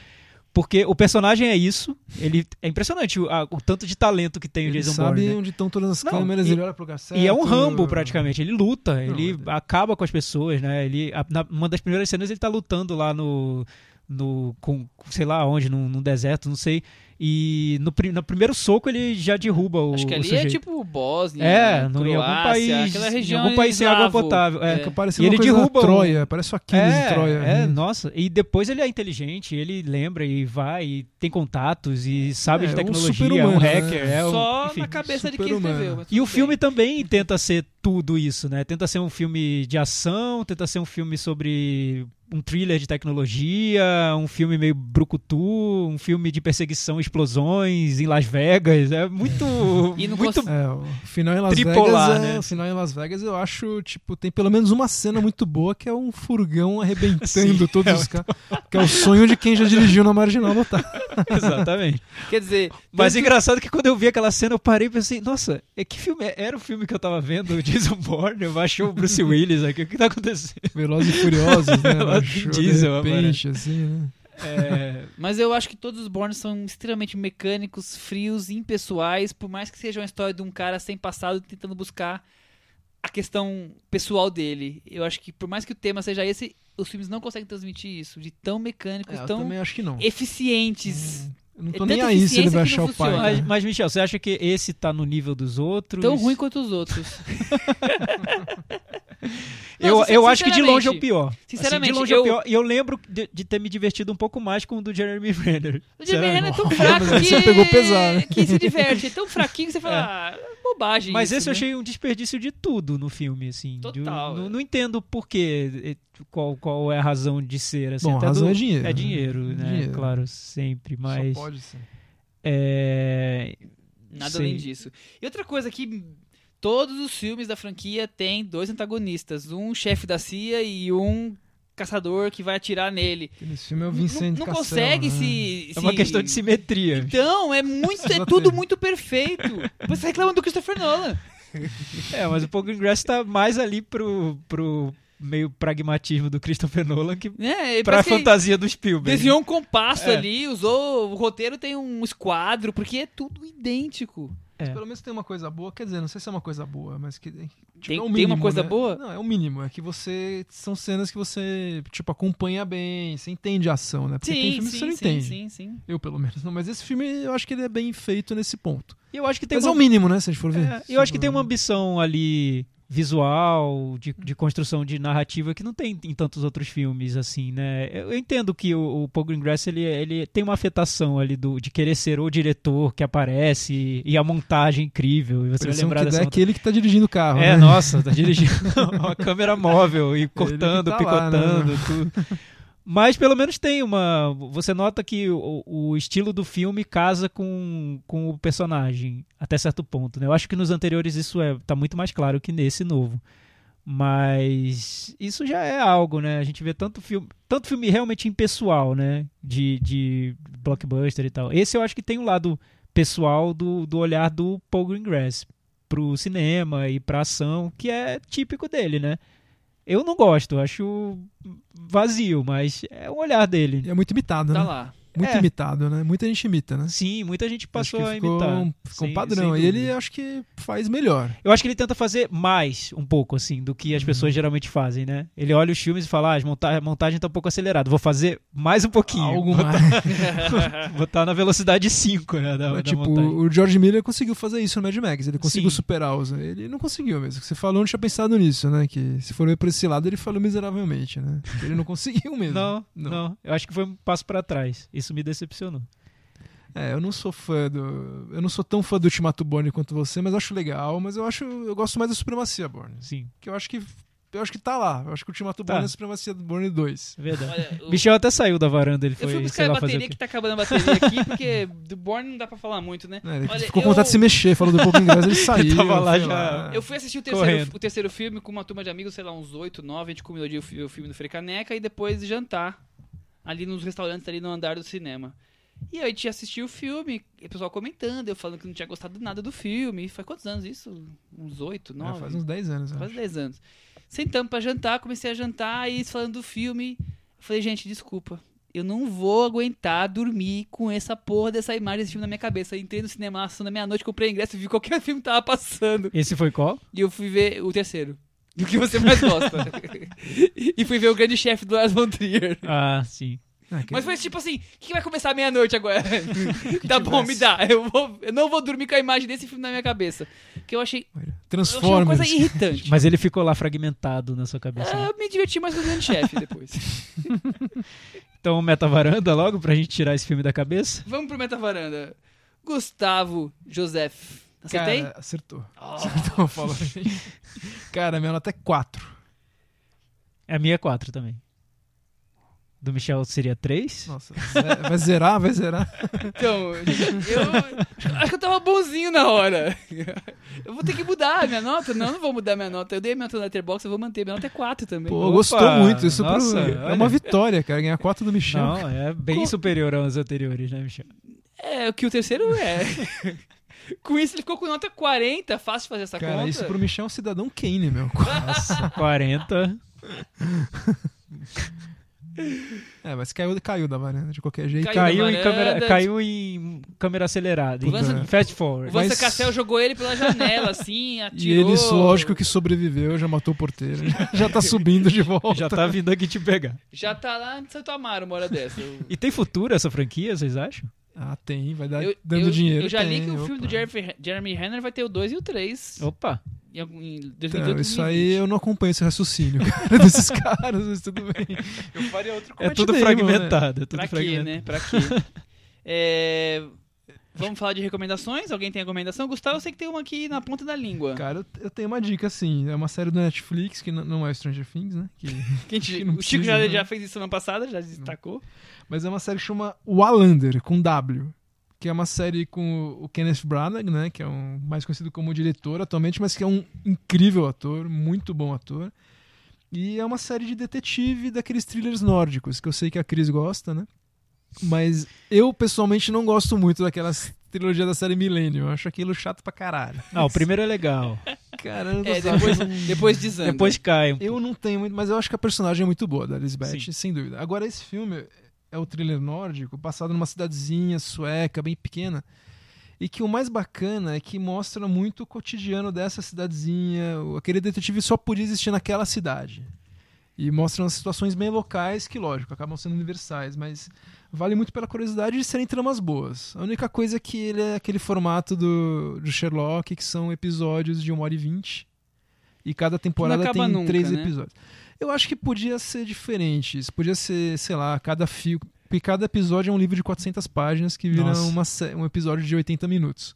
Porque o personagem é isso, ele é impressionante o, a- o tanto de talento que tem o Ele Jason sabe Bourne. né? onde estão todas as Não, câmeras, e- ele olha pro certo. E é um Rambo, praticamente. Ele luta, Não, ele é- acaba com as pessoas, né? Ele, a- na, uma das primeiras cenas ele tá lutando lá no. No com, sei lá onde, num, num deserto, não sei. E no, no primeiro soco ele já derruba o. Acho que o ali é tipo Bósnia, É, no, em algum Croácia, país. aquela em região algum país sem água potável. É. É. Parece E uma ele coisa derruba o- Troia, parece o Aquiles É, de Troia. é, né? nossa. E depois ele é inteligente, ele lembra e vai, e tem contatos, e sabe É, de um tecnologia, é um né? hacker. É um, Só enfim. na cabeça de quem escreveu. E o filme bem. também tenta ser tudo isso, né? Tenta ser um filme de ação, tenta ser um filme sobre um thriller de tecnologia, um filme meio brucutu, um filme de perseguição, explosões em Las Vegas. É muito, E não muito É, o final em Las Tripolar, Vegas, é, né? o final em Las Vegas eu acho, tipo, tem pelo menos uma cena muito boa que é um furgão arrebentando Sim, todos é os carros, que é o sonho de quem já dirigiu na Marginal Lotar. exatamente. Quer dizer, Mas é tanto- engraçado que quando eu vi aquela cena, eu parei e pensei, nossa, é que filme é? era o filme que eu tava vendo, o Jason Bourne, eu achei o Bruce Willis aqui, o que tá acontecendo? Velozes e Furiosos, né? Baixou Vin Diesel, de repente, assim, né? É, Mas eu acho que todos os Bourne são extremamente mecânicos, frios, impessoais, por mais que seja uma história de um cara sem passado tentando buscar a questão pessoal dele. Eu acho que por mais que o tema seja esse, os filmes não conseguem transmitir isso, de tão mecânicos, É, eu tão também acho que não. eficientes, Eu não é tô nem tanta aí se ele vai achar o pai. funciona. mas, né? mas, Michel, você acha que esse tá no nível dos outros? tão ruim quanto os outros. Não, Eu, eu acho que de longe é o sinceramente, pior. Sinceramente, assim, de longe é eu- o pior. E eu lembro de, de ter me divertido um pouco mais com o do Jeremy Renner. O Jimmy Renner é tão fraco que, você pegou pesado, que se diverte. É tão fraquinho que você fala, ah, bobagem Mas isso, esse eu né? achei um desperdício de tudo no filme, assim. Total, De- não, é. não entendo por quê, qual, qual é a razão de ser. Assim, Bom, a razão do- é dinheiro, É né? dinheiro, né? Dinheiro. Claro, sempre. Mas. Só pode ser. É... Nada Sei. além disso. E outra coisa que todos os filmes da franquia têm dois antagonistas, um chefe da CIA e um caçador que vai atirar nele. Nesse filme é o Não- Vincent não, Cassel, consegue né? se, É uma se- questão de simetria. Então, é muito, é tudo muito perfeito. Você reclama do Christopher Nolan. É, mas o Paul Greengrass tá mais ali pro, pro meio pragmatismo do Christopher Nolan que É, pra que fantasia do Spielberg. Desenhou um compasso É. ali, usou. O roteiro tem um esquadro, porque é tudo idêntico. É. Pelo menos tem uma coisa boa, quer dizer, não sei se é uma coisa boa, mas que. Tipo, Tem- é o tem mínimo, uma coisa né? boa? Não, é o mínimo. É que você. São cenas que você, tipo, acompanha bem, você entende a ação, né? Porque tem Sim, filmes que você sim, não sim, entende. sim, sim. Eu, pelo menos. Não, mas esse filme, eu acho que ele é bem feito nesse ponto. Eu acho que tem mas é uma... o mínimo, né? Se a gente for ver. É, eu acho que tem uma ambição ali visual, de, de construção de narrativa que não tem em tantos outros filmes, assim, né? Eu entendo que o, o Paul Greengrass, ele, ele tem uma afetação ali do, de querer ser o diretor que aparece e a montagem incrível. E você vai lembrar dessa é aquele que tá dirigindo o carro. É, né? nossa, tá dirigindo uma câmera móvel e cortando, tá lá, né? picotando, tudo. Mas pelo menos tem uma. Você nota que o, o estilo do filme casa com, com o personagem, até certo ponto. Né? Eu acho que nos anteriores isso é, tá muito mais claro que nesse novo. Mas isso já é algo, né? A gente vê tanto filme, tanto filme realmente impessoal, né? De, de blockbuster e tal. Esse eu acho que tem um lado pessoal do, do olhar do Paul Greengrass pro cinema e pra ação, que é típico dele, né? Eu não gosto, acho vazio, mas é o olhar dele. É muito imitado, Tá né? lá. Muito É. imitado, né? Muita gente imita, né? Sim, muita gente passou a ficou, imitar. um- ficou um Sem- padrão. E ele acho que faz melhor. Eu acho que ele tenta fazer mais, um pouco, assim, do que as Uhum. pessoas geralmente fazem, né? Ele olha os filmes e fala, ah, as monta a montagem tá um pouco acelerada, vou fazer mais um pouquinho. Algo botar, mais. botar na velocidade 5, né, da, Mas, da tipo, montagem. o George Miller conseguiu fazer isso no Mad Max. Ele conseguiu Sim. superar os. Ele não conseguiu mesmo. Você falou, não tinha pensado nisso, né? Que se for ver por esse lado, ele falou miseravelmente, né? Ele não conseguiu mesmo. Não, Não. não, Eu acho que foi um passo pra trás. Isso me decepcionou. É, eu não sou fã do. Eu não sou tão fã do Ultimato Borne quanto você, mas acho legal. Mas eu acho. Eu gosto mais da Supremacia Borne. Sim, Que eu acho que. Eu acho que tá lá. Eu acho que o Ultimato Tá. Borne é a Supremacia Borne 2. é verdade. Olha, o- Michel até saiu da varanda, ele Eu fui foi, buscar sei a lá, bateria que tá acabando a bateria aqui, porque do Born não dá pra falar muito, né? É, ele Olha, ficou com eu- vontade de se mexer, falou do pouco inglês, ele saiu. tava lá já- Eu fui assistir o terceiro, Correndo. o terceiro filme com uma turma de amigos, sei lá, uns 8, 9, a gente combinou de o filme do Frecaneca e depois jantar ali nos restaurantes ali no andar do cinema. E aí a gente assistiu o filme, e o pessoal comentando, eu falando que não tinha gostado nada do filme. Faz quantos anos isso? Uns 8, É, 9? faz uns 10 anos. acho. 10 anos. Sentamos pra jantar, comecei a jantar e falando do filme. Eu falei, gente, desculpa. Eu não vou aguentar dormir com essa porra dessa imagem desse filme na minha cabeça. Entrei no cinema da meia-noite, comprei ingresso e vi qualquer filme que tava passando. Esse foi qual? E eu fui ver o terceiro. Do que você mais gosta. e fui ver o grande chefe do Lars von Trier. Ah, sim. Que- Mas foi tipo assim, o que vai começar meia-noite agora? tá bom, me dá. Eu, vou, eu não vou dormir com a imagem desse filme na minha cabeça. Que eu achei, achei uma coisa irritante. Mas ele ficou lá fragmentado na sua cabeça. É, né? eu me diverti mais com o grande chefe depois. Então, meta varanda logo pra gente tirar esse filme da cabeça. Vamos pro Meta Varanda. Gustavo Joseph. Acertei? Cara, acertou. Oh. Acertou, falou. Cara, minha nota é 4. A minha é 4 também. Do Michel seria 3. Nossa, vai zerar, vai zerar. Então, eu acho que eu tava bonzinho na hora. Eu vou ter que mudar a minha nota? Não, não vou mudar minha nota. Eu dei minha nota no Letterboxd, eu vou manter. Minha nota é 4 também. Pô, Opa, gostou muito. Isso pro- nossa, é olha. uma vitória, cara. Ganhar 4 do Michel. Não, é bem Co- superior aos anteriores, né, Michel? É, o que o terceiro é. Com isso, ele ficou com nota 40. Fácil fazer essa Cara, conta. isso pro Michel é um cidadão Kane, meu. Nossa, 40. É, mas caiu, caiu da varanda de qualquer jeito. Caiu. Caiu em, câmera, varanda. caiu em câmera acelerada. em Puta. Fast O forward. Vanessa Mas- Cassel jogou ele pela janela, assim, E atirou. eles, lógico que sobreviveu, já matou o porteiro. Já tá subindo de volta. Já tá vindo aqui te pegar. Já tá lá em Santo Amaro uma hora dessa. Eu, E tem futuro essa franquia, vocês acham? Ah, tem, vai dar eu- dando eu- dinheiro. Eu já li tem, que o filme do Jeremy, Jeremy Renner vai ter o 2 e o 3. Opa! Em, em 2018 Então, isso aí 2020. eu não acompanho esse raciocínio, cara, desses caras, mas tudo bem. Eu faria outro É É tudo tudo fragmentado. É tudo Pra quê, né? Pra quê? É, Vamos falar de recomendações? Alguém tem recomendação? Gustavo, eu sei que tem uma aqui na ponta da língua. Cara, eu- tenho uma dica, assim. É uma série do Netflix, que não é Stranger Things, né? Que- Que a gente- que não o Chico já, né? já fez isso semana passada, já destacou. Mas é uma série que chama Wallander, com W. Que é uma série com o Kenneth Branagh, né? Que é um mais conhecido como diretor atualmente, mas que é um incrível ator, muito bom ator. E é uma série de detetive daqueles thrillers nórdicos, que eu sei que a Cris gosta, né? Mas eu, pessoalmente, não gosto muito daquelas trilogia da série Millennium. Eu acho aquilo chato pra caralho. Ah, o primeiro é legal. Cara, eu não É, depois, depois desanda. Depois cai. um Eu não tenho muito, mas eu acho que a personagem é muito boa da Lisbeth, Sim. sem dúvida. Agora, esse filme é o thriller nórdico, passado numa cidadezinha sueca, bem pequena. E que o mais bacana é que mostra muito o cotidiano dessa cidadezinha. Aquele detetive só podia existir naquela cidade. E mostra umas situações bem locais que, lógico, acabam sendo universais, mas vale muito pela curiosidade de serem tramas boas. A única coisa é que ele é aquele formato do, do Sherlock, que são episódios de 1 hora e 20. E cada temporada tem nunca, três né? episódios. Eu acho que podia ser diferente. Isso podia ser, sei lá, cada fio. Porque cada episódio é um livro de 400 páginas que vira uma, um episódio de 80 minutos.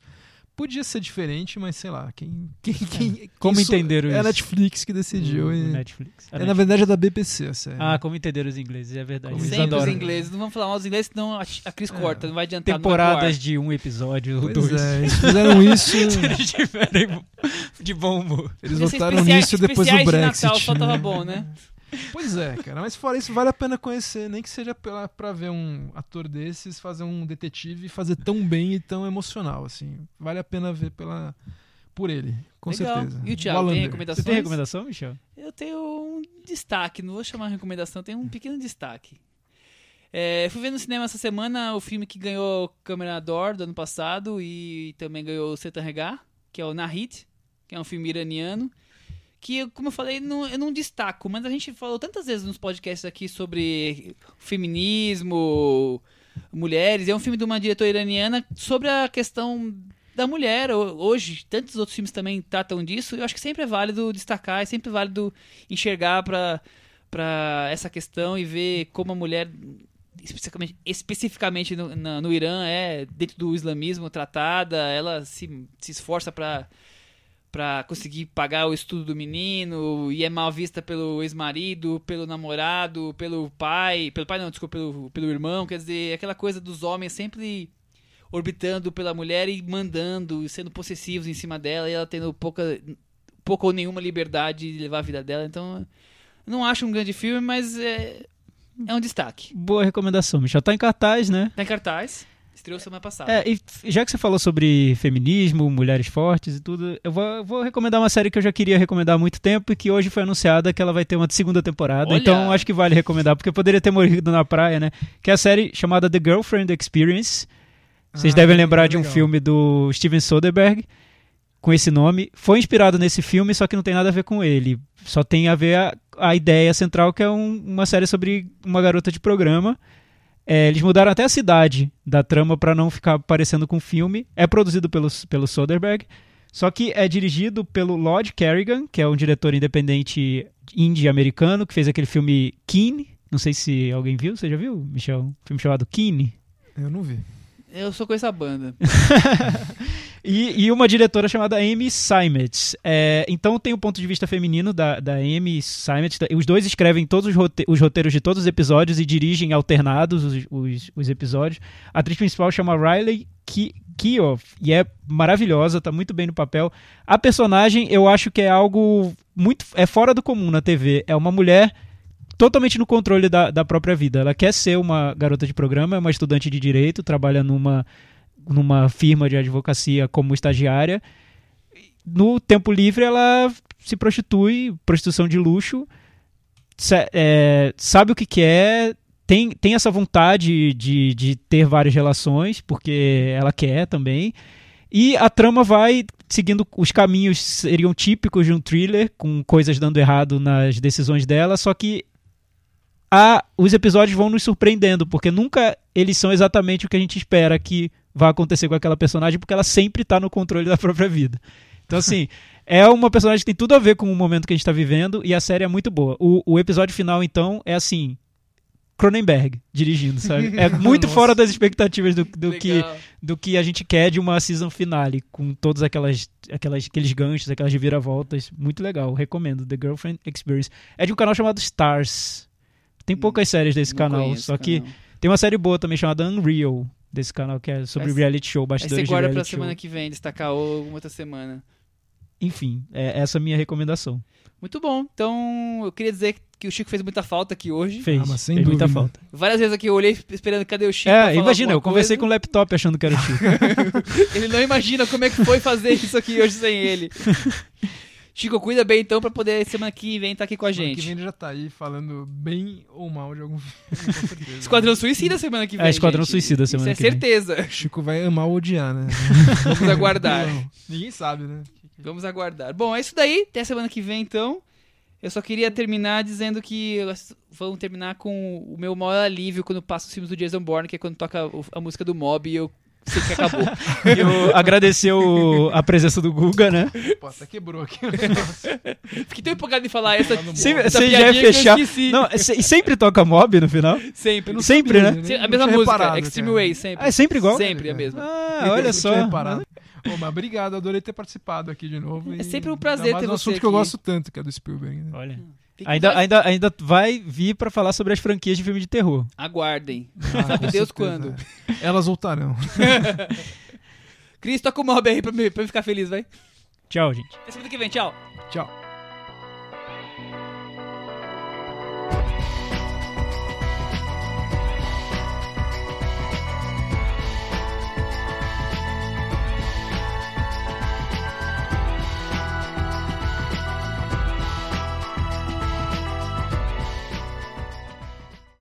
Podia ser diferente, mas sei lá. Quem, quem, quem, Como quem sou- entenderam É a isso? Netflix que decidiu. O e- Netflix. É, na Netflix. verdade, é da BBC a série. Ah, como entenderam os ingleses, é verdade. Como Sempre os ingleses. Não vamos falar mal dos ingleses, senão a, Cris É. corta. Não vai adiantar. Temporadas de um episódio ou dois. é, eles fizeram isso. Se eles tiverem de bom humor. Eles votaram nisso depois do especiais de Brexit. Natal, só tava né? bom, né? Pois é, cara. Mas fora isso, vale a pena conhecer, nem que seja pela, pra ver um ator desses fazer um detetive e fazer tão bem e tão emocional, assim. Vale a pena ver pela, por ele, com Legal. certeza. E o Thiago, Wallander. tem Você recomendações? tem recomendação, Michel? Eu tenho um destaque, não vou chamar de recomendação, tem um pequeno destaque. É, fui ver no cinema essa semana o filme que ganhou Câmera d'Or do ano passado e também ganhou o Setan Regar, que é o Nahid, que é um filme iraniano. Que, como eu falei, não, eu não destaco, mas a gente falou tantas vezes nos podcasts aqui sobre feminismo, mulheres. É um filme de uma diretora iraniana sobre a questão da mulher. Ho- Hoje, tantos outros filmes também tratam disso. Eu acho que sempre é válido destacar, é sempre válido enxergar para para essa questão e ver como a mulher especificamente, especificamente no, no Irã é dentro do islamismo tratada. Ela se, se esforça para para conseguir pagar o estudo do menino e é mal vista pelo ex-marido, pelo namorado, pelo pai, pelo pai não, desculpa, pelo, pelo irmão, quer dizer, aquela coisa dos homens sempre orbitando pela mulher e mandando, sendo possessivos em cima dela e ela tendo pouca pouca ou nenhuma liberdade de levar a vida dela. Então, não acho um grande filme, mas é é um destaque. Boa recomendação, Michel. Tá em cartaz, né? Tá em cartaz, estreou semana passada. É, e já que você falou sobre feminismo, mulheres fortes e tudo, eu vou, vou recomendar uma série que eu já queria recomendar há muito tempo e que hoje foi anunciada que ela vai ter uma segunda temporada. Olha! Então acho que vale recomendar, porque eu poderia ter morrido na praia, né? Que é a série chamada The Girlfriend Experience. Vocês Ah, devem lembrar de um filme do Steven Soderbergh com esse nome. Foi inspirado nesse filme, só que não tem nada a ver com ele. Só tem a ver a, a ideia central, que é um- uma série sobre uma garota de programa. É, eles mudaram até a cidade da trama para não ficar parecendo com filme. É produzido pelo, pelo Soderbergh, só que é dirigido pelo Lord Kerrigan, que é um diretor independente indie-americano, que fez aquele filme Keen. Não sei se alguém viu, você já viu, Michel? Um filme chamado Keen. Eu não vi. Eu sou com essa banda. E, e uma diretora chamada Amy Simons. É, então tem o ponto de vista feminino da, da Amy Simons. Os dois escrevem todos os, rote- os roteiros de todos os episódios e dirigem alternados os, os, os episódios. A atriz principal chama Riley Ki- Keough e é maravilhosa, tá muito bem no papel. A personagem eu acho que é algo muito é fora do comum na TV. É uma mulher totalmente no controle da, da própria vida. Ela quer ser uma garota de programa, é uma estudante de direito, trabalha numa numa firma de advocacia como estagiária. No tempo livre, ela se prostitui, prostituição de luxo, é, sabe o que quer, tem, tem essa vontade de, de ter várias relações, porque ela quer também. E a trama vai seguindo os caminhos seriam típicos de um thriller, com coisas dando errado nas decisões dela, só que a, os episódios vão nos surpreendendo, porque nunca eles são exatamente o que a gente espera que vai acontecer com aquela personagem, porque ela sempre tá no controle da própria vida. Então, assim, é uma personagem que tem tudo a ver com o momento que a gente tá vivendo e a série é muito boa. O, o episódio final, então, é assim. Cronenberg dirigindo, sabe? É muito fora das expectativas do, do que, do que a gente quer de uma season finale, com todos aquelas, aquelas, aqueles ganchos, aquelas reviravoltas. Muito legal, recomendo. The Girlfriend Experience. É de um canal chamado Stars. Tem poucas séries desse canal, só que canal. tem uma série boa também chamada Unreal, desse canal, que é sobre Aí- reality show, Aí bastidores você de guarda pra reality show. semana que vem, destacar ou alguma outra semana. Enfim, é essa a minha recomendação. Muito bom. Então, eu queria dizer que o Chico fez muita falta aqui hoje. Fez, Ah, mas sem fez muita falta. Várias vezes aqui eu olhei esperando cadê o Chico. pra É, falar imagina, eu conversei com coisa. o laptop achando que era o Chico. Ele não imagina como é que foi fazer isso aqui hoje sem ele. Chico, cuida bem então pra poder semana que vem estar aqui com a Semana que gente. vem ele já tá aí falando bem ou mal de algum filme, com certeza. Esquadrão Suicida semana que vem. É, Esquadrão gente. Suicida semana Isso que é vem. certeza. O Chico vai amar ou odiar, né? Vamos aguardar. Não, ninguém sabe, né? Vamos aguardar. Bom, é isso daí. Até semana que vem, então. Eu só queria terminar dizendo que vamos terminar com o meu maior alívio quando passo os filmes do Jason Bourne, que é quando toca a música do Mob e eu sei que acabou. Eu agradecer o- a presença do Guga, né? Pô, até quebrou aqui. o negócio. Fiquei tão empolgado em falar essa, Sim, essa Você já ia fechar. Não, se- e sempre toca mob no final? Sempre. Não Sempre, sabia, né? Se- A mesma música, reparado, Extreme cara. Way, sempre. Ah, é sempre igual? Sempre a mesma. Ah, olha só. tinha reparado. Ô, mas obrigado, adorei ter participado aqui de novo. É e sempre um prazer ter um você assunto que eu gosto tanto, que é do Spielberg. né? Olha. Ainda, mais- ainda, ainda vai vir pra falar sobre as franquias de filme de terror. Aguardem. Ah, Sabe Deus certeza. quando. Elas voltarão. Cris, toca o Mob aí pra, mim- pra eu ficar feliz, vai. Tchau, gente. Até semana que vem, tchau. Tchau.